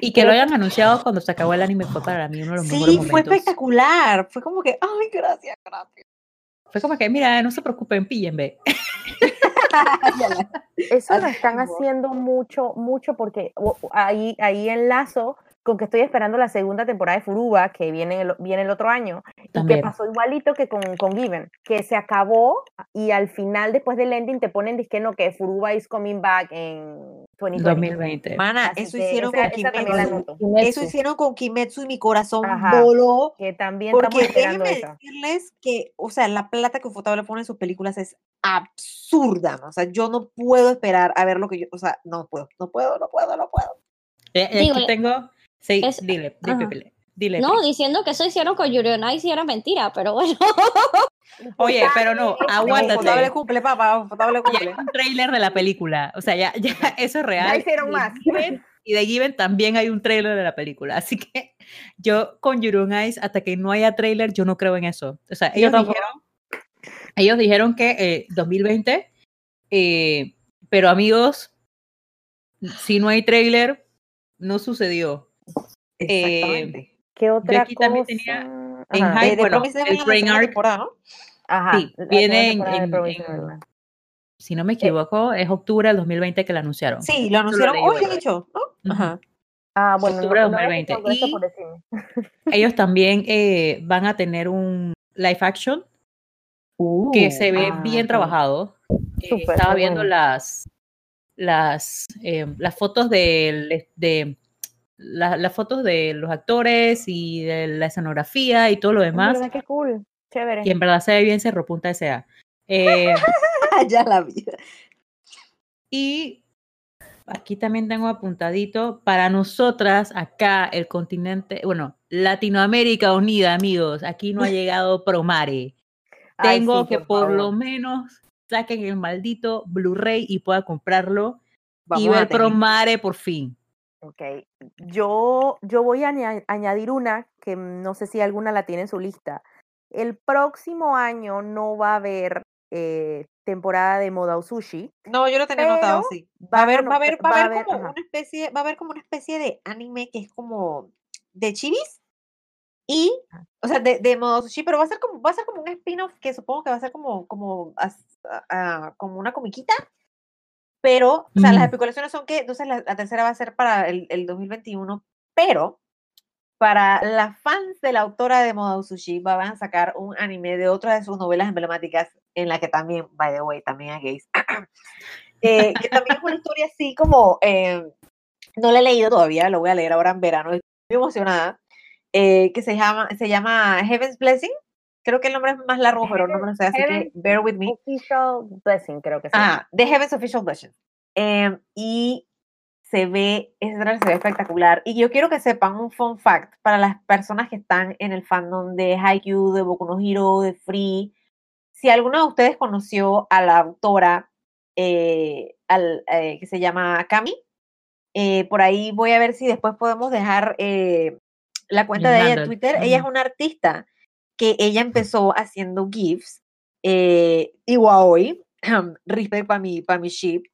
Y que lo hayan anunciado cuando se acabó el anime fue para mí uno de los mejores momentos. Sí, fue espectacular. Fue como que, ay, gracias, gracias. Fue como que, mira, no se preocupen, píllenme. Eso lo están haciendo mucho, mucho porque ahí, ahí enlazo con que estoy esperando la segunda temporada de Furuba, que viene el, viene el otro año, y que pasó igualito que con, con Given, que se acabó y al final, después del ending, te ponen diciendo que Furuba is coming back en 2020. Mana, eso hicieron con Kimetsu. Eso hicieron con Kimetsu y mi corazón voló. Que también porque déjenme decirles que, o sea, la plata que Ufotable pone en sus películas es absurda. O sea, yo no puedo esperar a ver lo que yo, o sea, no puedo, no puedo, no puedo, no puedo. Eh, eh, aquí tengo Sí, dile, dile, dile, No, diciendo que eso hicieron con Yuri on Ice y era mentira, pero bueno. Oye, pero no, aguántate. Cumple, papá, cumple. hay un trailer de la película, o sea, ya, ya eso es real. Ya hicieron más. y de Given también hay un trailer de la película, así que yo con on Ice, hasta que no haya trailer, yo no creo en eso. O sea, ellos dijeron, ellos dijeron que 2020, eh, eh, pero amigos, si no hay trailer, no sucedió. Eh, ¿Qué otra aquí también tenía en High, bueno, el Train Arc. ¿no? Ajá, sí, viene en, si no me equivoco, es octubre del 2020 que lo anunciaron. Sí, lo anunciaron hoy, de hecho, ¿no? Ajá. Ah, bueno, octubre de 2020. y ellos también eh, van a tener un live action que se ve uh, bien trabajado. Eh, estaba viendo las las, eh, las fotos de, de las fotos de los actores y de la escenografía y todo lo demás. qué cool, chévere. Y en verdad se ve bien Cerro Punta S.A. Eh, ya la vida. Y aquí también tengo apuntadito para nosotras acá el continente, bueno, Latinoamérica unida, amigos. Aquí no ha llegado Promare. Tengo que por, lo menos saquen el maldito Blu-ray y pueda comprarlo y ver Promare por fin. Ok, yo, yo voy a añadir una que no sé si alguna la tiene en su lista. El próximo año no va a haber eh, temporada de moda o sushi. No, yo lo tenía notado, sí. Va a haber, va a haber, va a haber como una especie, va a haber como una especie de anime que es como de chivis y, ah. o sea, de, de modo sushi, pero va a ser como, va a ser como un spin-off que supongo que va a ser como, como, como una comiquita. Pero, o sea, las especulaciones son que entonces la, tercera va a ser para el, el 2021, pero para las fans de la autora de Moda Sushi van a sacar un anime de otra de sus novelas emblemáticas en la que también, by the way, también hay gays. eh, que también es una historia así como, eh, no la he leído todavía, lo voy a leer ahora en verano, estoy muy emocionada, eh, que se llama, se llama Heaven's Blessing. Creo que el nombre es más largo, pero no me lo sé, así que bear with me. Official Blessing, creo que sí. Ah, The Heaven's Official Blessing. Eh, y se ve, ese trailer se ve espectacular. Y yo quiero que sepan un fun fact para las personas que están en el fandom de Haikyuu, de Boku no Hero, de Free. Si alguno de ustedes conoció a la autora eh, al, eh, que se llama Kami, eh, por ahí voy a ver si después podemos dejar la cuenta de ella en Twitter. Ella es una artista que ella empezó haciendo GIFs y hoy, respect para mi, para mi ship,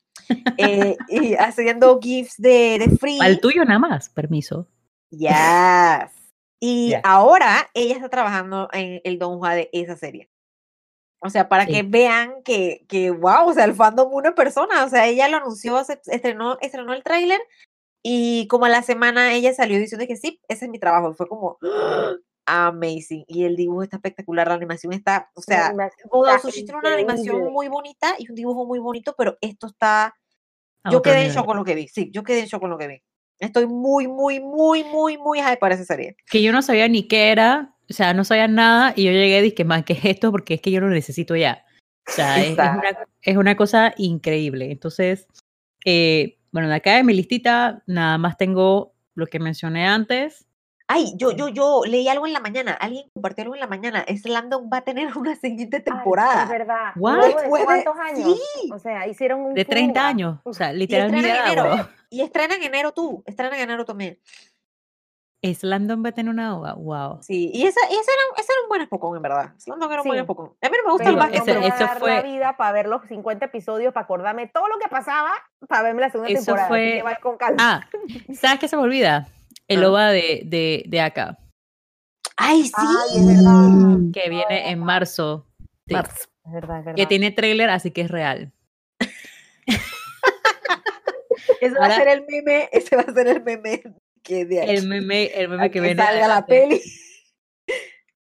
eh, y haciendo GIFs de, de free. Al tuyo nada más, permiso. Yes. Y ahora ella está trabajando en el Don Juan de esa serie. O sea, para que vean que, que, wow, o sea, el fandom una persona. O sea, ella lo anunció, estrenó, estrenó el tráiler y como a la semana ella salió diciendo que sí, ese es mi trabajo. Fue como, amazing. Y el dibujo está espectacular, la animación está, o sea, Moda Sushi tiene una animación muy bonita y un dibujo muy bonito, pero esto está, yo quedé en shock con lo que vi, sí, yo quedé en shock con lo que vi. Estoy muy, muy, muy, muy, muy hype para esa serie. Que yo no sabía ni qué era, o sea, no sabía nada y yo llegué y dije, más, ¿qué es esto? Porque es que yo lo necesito ya. O sea, es, una, es, una, cosa increíble. Entonces, eh, bueno, de acá de mi listita, nada más tengo lo que mencioné antes, Ay, yo, yo, yo leí algo en la mañana, alguien compartió algo en la mañana. Slandon va a tener una siguiente temporada. es verdad. ¿De cuántos años? Sí. O sea, hicieron un. De 30 años. O sea, literalmente. Y estrena en enero. Y estrena en enero tú. Estrena en enero también. Slandon va a tener una ova, wow. Sí, y esa, esa, era, esa era un buen espocón, en verdad. Slandon era un buen espocón. A mí me gusta el más. Eso, eso fue. la vida para ver los 50 episodios, para acordarme todo lo que pasaba, para verme la segunda eso temporada. Fue... Con calma. Ah, ¿sabes qué se me olvida? El OVA de, de, de acá. ¡Ay, sí! es verdad. Que viene en marzo. Marzo. Es verdad, es verdad. Que tiene trailer, así que es real. ese va a ser el meme, ese va a ser el meme que de El meme, el meme que, viene. salga la peli.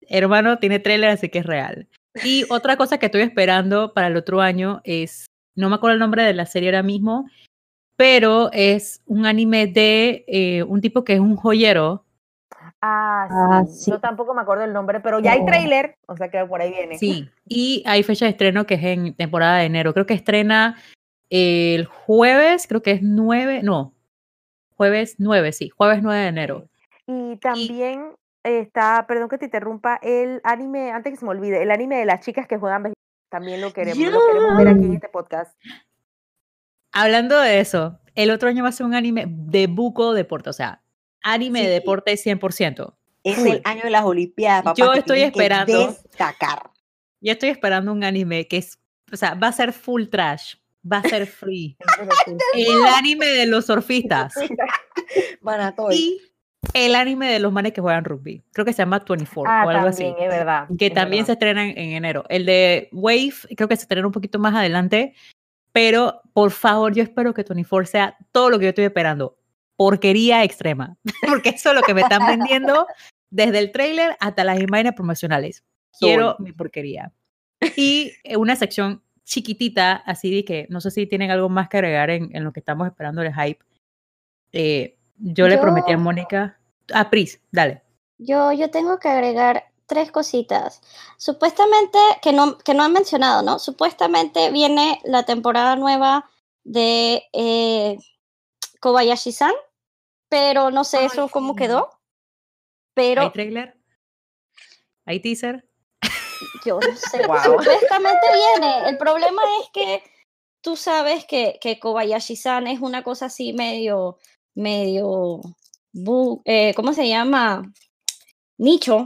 Hermano, tiene trailer, así que es real. Y otra cosa que estoy esperando para el otro año es, no me acuerdo el nombre de la serie ahora mismo, pero es un anime de eh, un tipo que es un joyero. Ah, ah sí. Yo tampoco me acuerdo el nombre, pero ya hay trailer, o sea que por ahí viene. Sí, y hay fecha de estreno que es en temporada de enero. Creo que estrena el jueves, creo que es 9, no, jueves 9, sí, jueves 9 de enero. Y también está, perdón que te interrumpa, el anime, antes que se me olvide, el anime de las chicas que juegan también lo queremos, lo queremos ver aquí en este podcast. Hablando de eso, el otro año va a ser un anime de buco deporte, o sea, anime de deporte 100%. Es el año de las Olimpiadas, papá. Yo estoy esperando. Destacar. Yo estoy esperando un anime que es, o sea, va a ser full trash, va a ser free. el anime de los surfistas. y el anime de los manes que juegan rugby. Creo que se llama 24 ah, o algo así. Es verdad. Que también se estrenan en enero. El de Wave, creo que se estrena un poquito más adelante. Pero por favor, yo espero que 24 sea todo lo que yo estoy esperando. porquería extrema, porque eso es lo que me están vendiendo desde el trailer hasta las imágenes promocionales. Quiero mi porquería. Y una sección chiquitita, así de que no sé si tienen algo más que agregar en, en lo que estamos esperando el hype. Eh, yo, le prometí a Mónica. A Pris, dale. Yo, yo tengo que agregar tres cositas. Supuestamente, que no, que no han mencionado, ¿no? Supuestamente viene la temporada nueva de eh, Kobayashi-san, pero no sé eso cómo quedó. Pero... ¿Hay trailer? ¿Hay teaser? Yo no sé. Supuestamente viene. El problema es que tú sabes que, que Kobayashi-san es una cosa así medio, medio, eh, ¿cómo se llama? Nicho.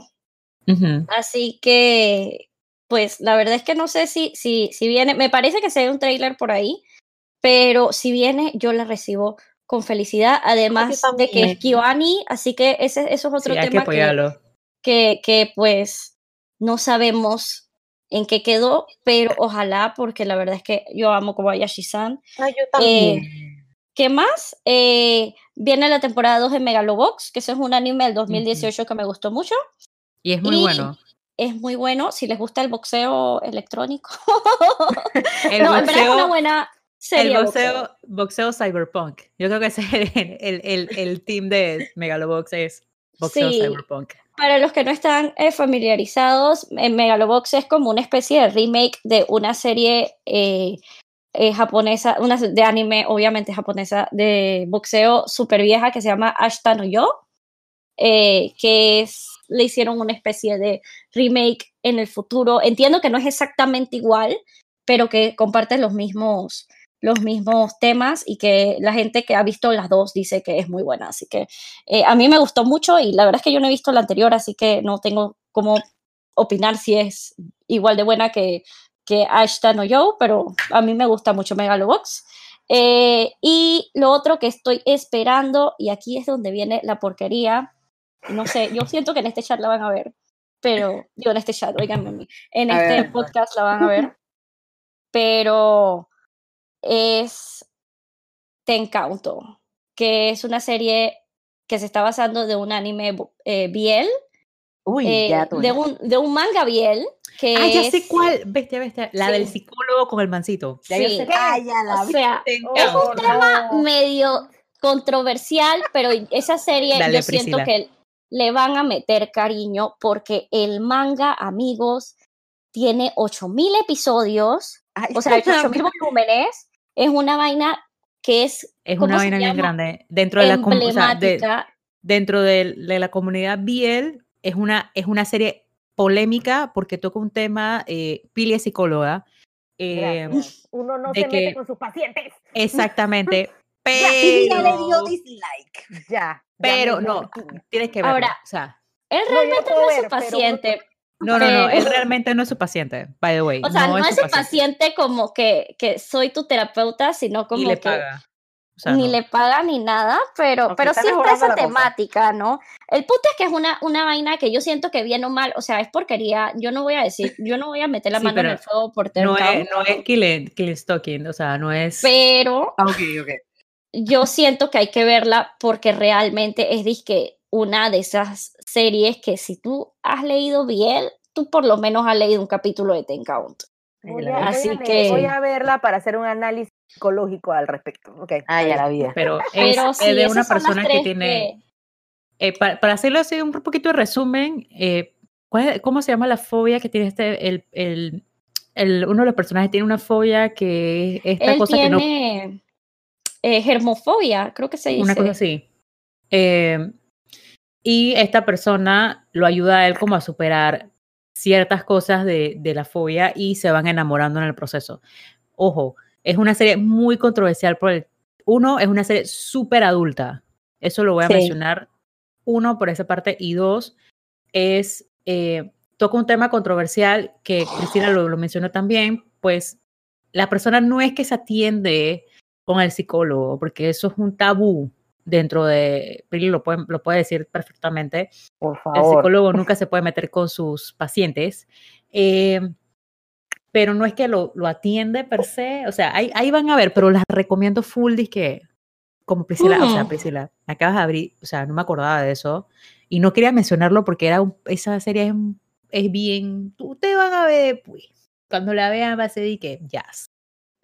Así que, pues la verdad es que no sé si, si, si viene, me parece que se ve un trailer por ahí, pero si viene, yo la recibo con felicidad, además de que es Kiwani, así que ese, eso es otro tema que, que, pues no sabemos en qué quedó, pero ojalá, porque la verdad es que yo amo Kobayashi-san. Ah, yo también. Eh, ¿Qué más? Eh, viene la temporada 2 de Megalobox, que eso es un anime del 2018 que me gustó mucho. Y es muy bueno es muy bueno si les gusta el boxeo electrónico. el no, boxeo, es una buena, el boxeo, boxeo, cyberpunk. Yo creo que ese es el, el, el, team de Megalobox es boxeo cyberpunk. Para los que no están eh, familiarizados, Megalobox es como una especie de remake de una serie eh, eh, japonesa, una de anime, obviamente japonesa, de boxeo súper vieja que se llama Ashita no Yo, que es, le hicieron una especie de remake en el futuro. Entiendo que no es exactamente igual, pero que comparte los mismos, los mismos temas y que la gente que ha visto las dos dice que es muy buena. Así que eh, a mí me gustó mucho y la verdad es que yo no he visto la anterior, así que no tengo cómo opinar si es igual de buena que, que Ashton o yo, pero a mí me gusta mucho Megalobox. Eh, y lo otro que estoy esperando, y aquí es donde viene la porquería, no sé, yo siento que en este chat la van a ver, pero, digo en este chat, oiganme, en este podcast la van a ver, pero es Tenkanto, que es una serie que se está basando de un anime eh, Biel, Uy, eh, de, un, de un manga Biel. Que ah, ya sé cuál, bestia, bestia, la del psicólogo con el mancito. Sí. Sé ah, ya la o sea, es un tema medio controversial, pero esa serie yo siento que le van a meter cariño porque el manga, amigos, tiene 8000 episodios, o sea, 8000 volúmenes es una vaina que es... Es una vaina bien grande. Dentro de la comunidad... dentro de, la comunidad Biel es una, es una serie polémica porque toca un tema, eh, Pili es psicóloga. Eh, Uno no se mete con sus pacientes. Exactamente. Pero... Ya, le dio dislike. Ya. Pero no, tienes que ver. Ahora, o sea, él realmente no, es su paciente. No, no, no, él realmente no es su paciente, by the way. O sea, no, es, su paciente. como que, que soy tu terapeuta, sino como le que paga. ni le paga ni nada, pero, pero siempre esa temática, ¿no? El punto es que es una, una vaina que yo siento que bien o mal, o sea, es porquería. Yo no voy a decir, yo no voy a meter la mano en el fuego por tener No es, no es kill, kill stalking, o sea, no es. Pero. Ah, ok, ok. Yo siento que hay que verla porque realmente es disque una de esas series que si tú has leído bien, tú por lo menos has leído un capítulo de Ten Count. Así voy a, que voy a verla para hacer un análisis psicológico al respecto. Okay. Ah, ya la vida. Pero es, de una persona que tiene. Eh, para, hacerlo así un poquito de resumen, eh, ¿cómo se llama la fobia que tiene este el, el, el, uno de los personajes tiene una fobia que es esta cosa que no eh, germofobia, creo que se dice. Una cosa así. Eh, y esta persona lo ayuda a él como a superar ciertas cosas de, de, la fobia y se van enamorando en el proceso. Ojo, es una serie muy controversial por el... Uno, es una serie súper adulta. Eso lo voy a mencionar. Uno, por esa parte. Y dos, es... Eh, toca un tema controversial que Cristina lo, lo mencionó también, pues la persona no es que se atiende con el psicólogo, porque eso es un tabú dentro de, Pili lo puede, lo puede decir perfectamente, Por favor. el psicólogo nunca se puede meter con sus pacientes, eh, pero no es que lo, lo, atiende per se, o sea, ahí, ahí van a ver, pero las recomiendo full, que como Priscila, o sea, Priscila, acabas de abrir, o sea, no me acordaba de eso y no quería mencionarlo porque era esa serie es, es bien, ustedes van a ver, pues, cuando la vean va a ser que jazz.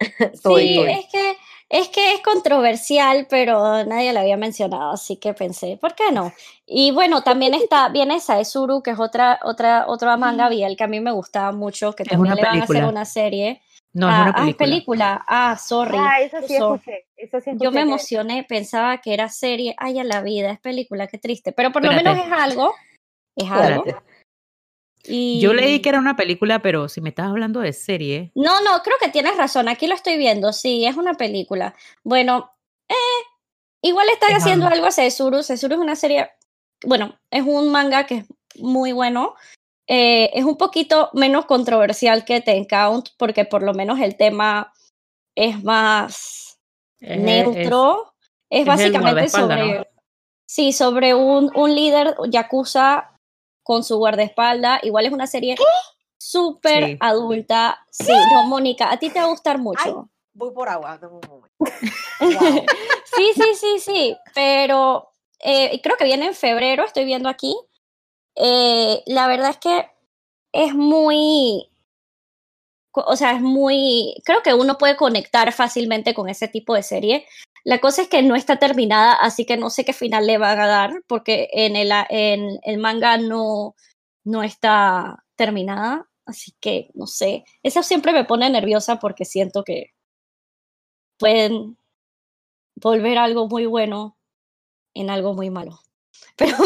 sí, es que es que es controversial, pero nadie la había mencionado, así que pensé, ¿por qué no? Y bueno, también está, viene Saezuru, que es otra, otra, otra manga el que a mí me gustaba mucho, que también le van a hacer una serie. No, es una película. Ah, es película. Ah, sorry. Ah, eso sí escuché. Eso sí Yo me emocioné, pensaba que era serie. Ay, a la vida, es película, qué triste. Pero por lo menos es algo. Es algo. Yo leí que era una película, pero si me estás hablando de serie. No, no, creo que tienes razón. Aquí lo estoy viendo. Sí, es una película. Bueno, eh, igual están haciendo algo a Sesuru. Sesuru es una serie. Bueno, es un manga que es muy bueno. Eh, es un poquito menos controversial que Ten Count, porque por lo menos el tema es más neutro. Es, básicamente sobre. Sí, sobre un, un líder yakuza con su guardaespaldas. Igual es una serie súper adulta. Sí, no, Mónica, a ti te va a gustar mucho. voy por agua, tengo un momento. sí, sí, sí, sí, pero eh, creo que viene en febrero, estoy viendo aquí. Eh, la verdad es que es muy, o sea, es muy, creo que uno puede conectar fácilmente con ese tipo de serie. La cosa es que no está terminada, así que no sé qué final le van a dar, porque en el, en el manga no, no está terminada, así que no sé. Eso siempre me pone nerviosa porque siento que pueden volver algo muy bueno en algo muy malo. Pero,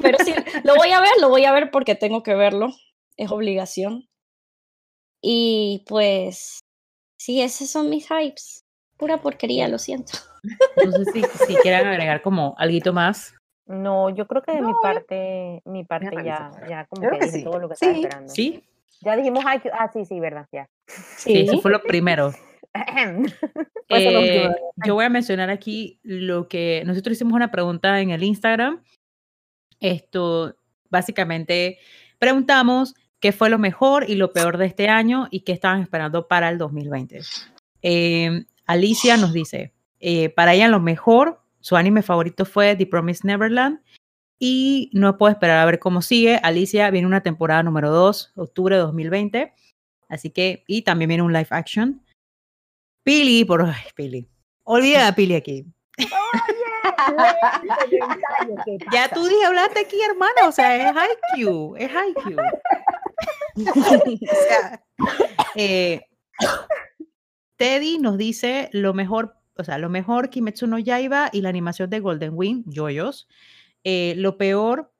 pero sí, lo voy a ver, lo voy a ver porque tengo que verlo, es obligación. Y pues, sí, esos son mis hypes. Pura porquería, lo siento. No sé si, si quieran agregar como algo más. No, yo creo que de mi parte, mi parte ya, ya como que, dije todo lo que estaba esperando. Sí. Ya dijimos, ah, sí, sí, verdad, ya. Sí, eso fue lo primero. eh, yo voy a mencionar aquí lo que nosotros hicimos una pregunta en el Instagram. Esto, básicamente, preguntamos qué fue lo mejor y lo peor de este año y qué estaban esperando para el 2020. Eh, Alicia nos dice, eh, para ella lo mejor, su anime favorito fue The Promised Neverland y no puedo esperar a ver cómo sigue. Alicia viene una temporada número 2, octubre de 2020, así que, y también viene un live action. Pili, por, ay, Pili, olvida a Pili aquí. ya tú dije, hablaste aquí, hermana, o sea, es IQ, es IQ. o sea, eh, Teddy nos dice lo mejor, o sea, lo mejor Kimetsu no Yaiba y la animación de Golden Wind, Joyos. Eh, lo peor,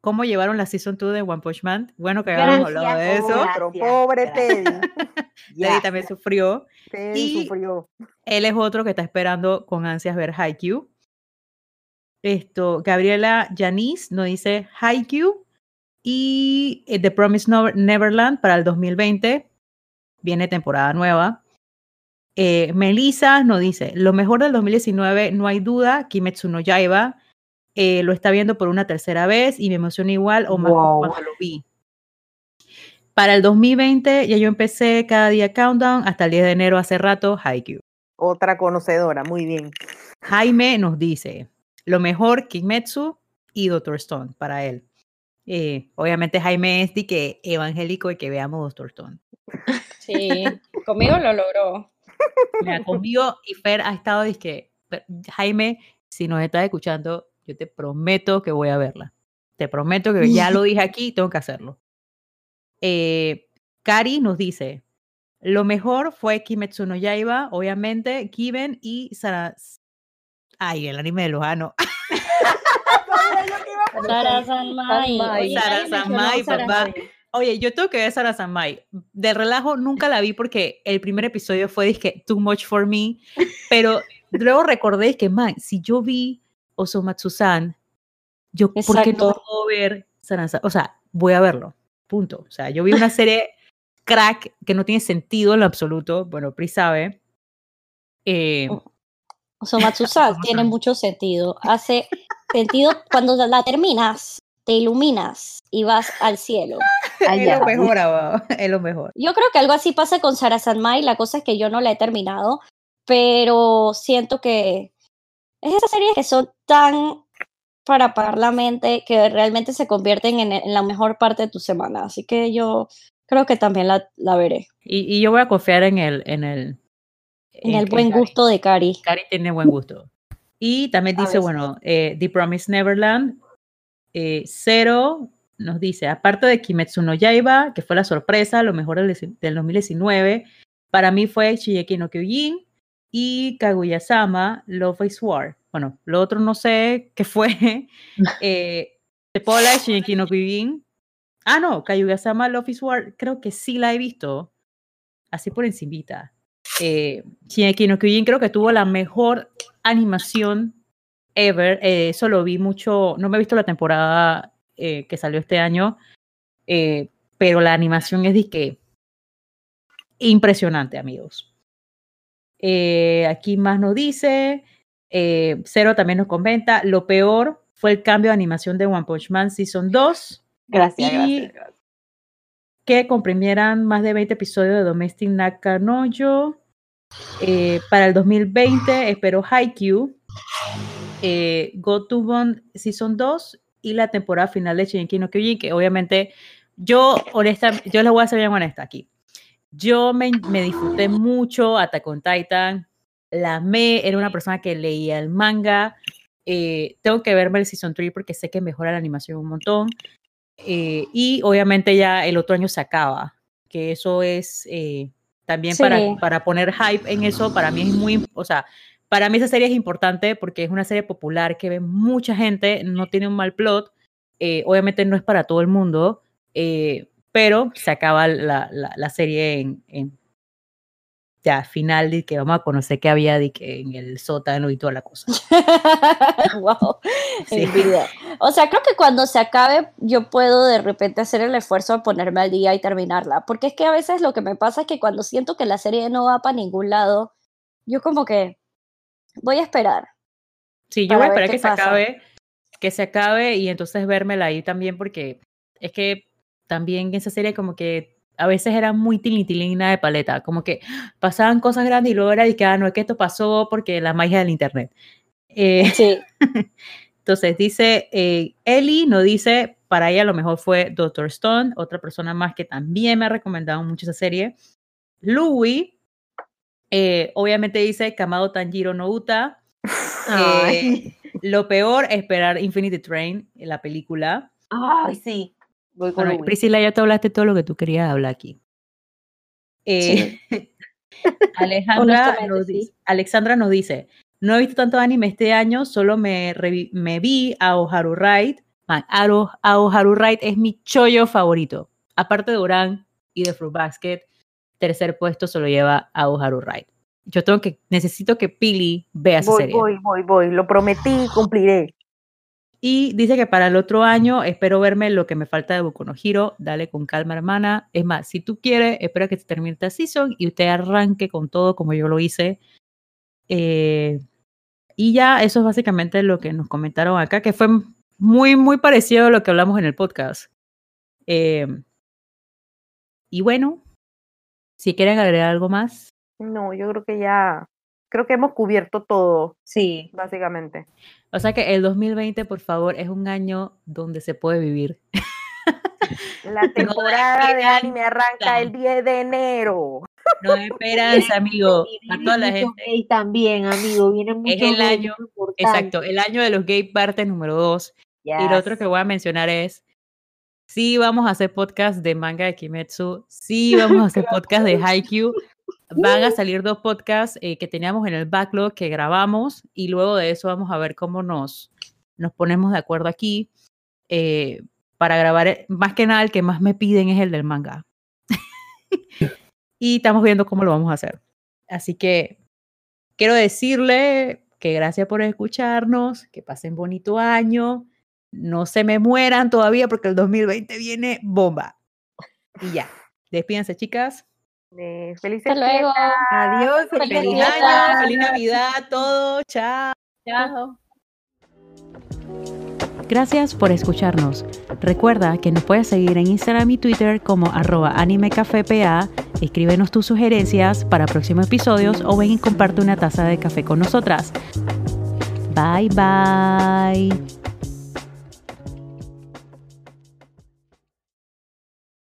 cómo llevaron la Season 2 de One Punch Man. Bueno, que habíamos hablado de eso. pobre Teddy. Teddy también sufrió. Teddy sufrió. Él es otro que está esperando con ansias ver Haikyuu. Esto, Gabriela Janice nos dice Haikyuu y eh, The Promised Neverland para el 2020. Viene temporada nueva. Eh, Melissa nos dice, lo mejor del 2019, no hay duda, Kimetsu no Yaiba, eh, lo está viendo por una tercera vez y me emociona igual o más cuando lo vi. Para el 2020 ya yo empecé cada día countdown hasta el 10 de enero hace rato, Haikyuu. Otra conocedora, muy bien. Jaime nos dice, lo mejor Kimetsu y Doctor Stone para él. Eh, obviamente Jaime es de que evangélico y que veamos Doctor Stone. Sí, conmigo lo logró. Mira, conmigo y Fer ha estado, que Jaime, si nos estás escuchando, yo te prometo que voy a verla. Te prometo que ya lo dije aquí, tengo que hacerlo. Eh, Kari nos dice, lo mejor fue Kimetsu no Yaiba, obviamente, Kiben y Sara... Ay, el anime de Lojano. Sara Sanmai. Sara Sanmai, papá. Oye, yo tengo que ver Sarah Samai. De relajo nunca la vi porque el primer episodio fue dije, too much for me, pero luego recordé que, man, si yo vi Osomatsu-san, yo, ¿por qué no puedo ver Sarah O sea, voy a verlo, punto. O sea, yo vi una serie crack que no tiene sentido en lo absoluto, bueno, Pri sabe. Eh, Osomatsu-san tiene mucho sentido. Hace sentido cuando la terminas te iluminas y vas al cielo. es lo mejor, es lo mejor. Yo creo que algo así pasa con Sara Sanmai, la cosa es que yo no la he terminado, pero siento que Es esas series que son tan para apagar la mente que realmente se convierten en, la mejor parte de tu semana. Así que yo creo que también la, la veré. Y, yo voy a confiar en el... En el, en el buen gusto de Cari. Cari tiene buen gusto. Y también dice, bueno, eh, The Promised Neverland, eh, Cero nos dice, aparte de Kimetsu no Yaiba, que fue la sorpresa, lo mejor del, del 2019, para mí fue Shigeki no Kyojin y Kaguya-sama, Love is War. Bueno, lo otro no sé qué fue. eh, ¿Te puedo hablar de Shigeki no Kyojin? Ah, no, Kaguya-sama, Love is War, creo que sí la he visto. Así por encimita. Eh, Shigeki no Kyojin creo que tuvo la mejor animación ever. Eh, eso lo vi mucho, no me he visto la temporada eh, que salió este año, eh, pero la animación es de que impresionante, amigos. Eh, aquí más nos dice, Cero también nos comenta, lo peor fue el cambio de animación de One Punch Man Season 2. Gracias, y Que comprimieran más de 20 episodios de Domestic Nakanojo. Eh, para el 2020 espero Haikyuu, eh, Go to Bond Season 2 y la temporada final de Shingeki no Kyojin, que obviamente yo, honesta, yo les voy a ser bien honesta aquí. Yo me, me disfruté mucho Attack on Titan, la me, era una persona que leía el manga. Eh, tengo que verme el Season 3 porque sé que mejora la animación un montón. Eh, y obviamente ya el otro año se acaba, que eso es eh, también para, para poner hype en eso, para mí es muy, o sea, para mí esa serie es importante porque es una serie popular que ve mucha gente, no tiene un mal plot, eh, obviamente no es para todo el mundo, eh, pero se acaba la, la, serie en, en, ya final de que vamos a conocer qué había de que en el sótano y toda la cosa. wow. O sea, creo que cuando se acabe yo puedo de repente hacer el esfuerzo de ponerme al día y terminarla, porque es que a veces lo que me pasa es que cuando siento que la serie no va para ningún lado, yo como que voy a esperar. Sí, yo voy a esperar que se acabe, que se acabe y entonces vérmela ahí también porque es que también esa serie como que a veces era muy tilitilina de paleta, como que pasaban cosas grandes y luego era de que, ah, no, es que esto pasó porque la magia del internet. Eh, sí. entonces dice, eh, Ellie no dice, para ella lo mejor fue Doctor Stone, otra persona más que también me ha recomendado mucho esa serie. Louis eh, obviamente dice Kamado Tanjiro no Uta. Eh, lo peor, es esperar Infinity Train, en la película. Ay, sí. Voy con Priscila, ya te hablaste todo lo que tú querías hablar aquí. Eh, Alejandra nos dice, Alexandra nos dice, no he visto tanto anime este año, solo me, me vi a Oharu Ride. a Oharu Ride es mi chollo favorito. Aparte de Oran y de Fruit Basket, tercer puesto se lo lleva a Oharu Ride. Yo tengo que, necesito que Pili vea esa voy, serie. Voy, voy, voy, lo prometí y cumpliré. Y dice que para el otro año espero verme lo que me falta de Boku no Hero. Dale con calma, hermana. Es más, si tú quieres, espera que se termine esta season y usted arranque con todo como yo lo hice. Eh, y ya, eso es básicamente lo que nos comentaron acá, que fue muy, muy parecido a lo que hablamos en el podcast. Eh, y bueno, si quieren agregar algo más. No, yo creo que ya, creo que hemos cubierto todo. Sí. Básicamente. O sea que el 2020, por favor, es un año donde se puede vivir. La temporada de anime arranca el 10 de enero. No hay esperanza, amigo. A toda la gente. También, amigo. Viene es el año, exacto, el año de los gay parte número 2. Y lo otro que voy a mencionar es Sí, vamos a hacer podcast de manga de Kimetsu. Sí, vamos a hacer podcast de Haikyuu. Van a salir dos podcasts eh, que teníamos en el backlog que grabamos y luego de eso vamos a ver cómo nos, nos ponemos de acuerdo aquí eh, para grabar. Eh, más que nada, el que más me piden es el del manga. y estamos viendo cómo lo vamos a hacer. Así que quiero decirle que gracias por escucharnos, que pasen bonito año no se me mueran todavía porque el 2020 viene bomba. Y ya. Despídense, chicas. Eh, feliz luego. Adiós. Feliz, año, feliz Navidad, todo. Chao. Chao. Gracias por escucharnos. Recuerda que nos puedes seguir en Instagram y Twitter como arroba animecafepa. Escríbenos tus sugerencias para próximos episodios o ven y comparte una taza de café con nosotras. Bye bye.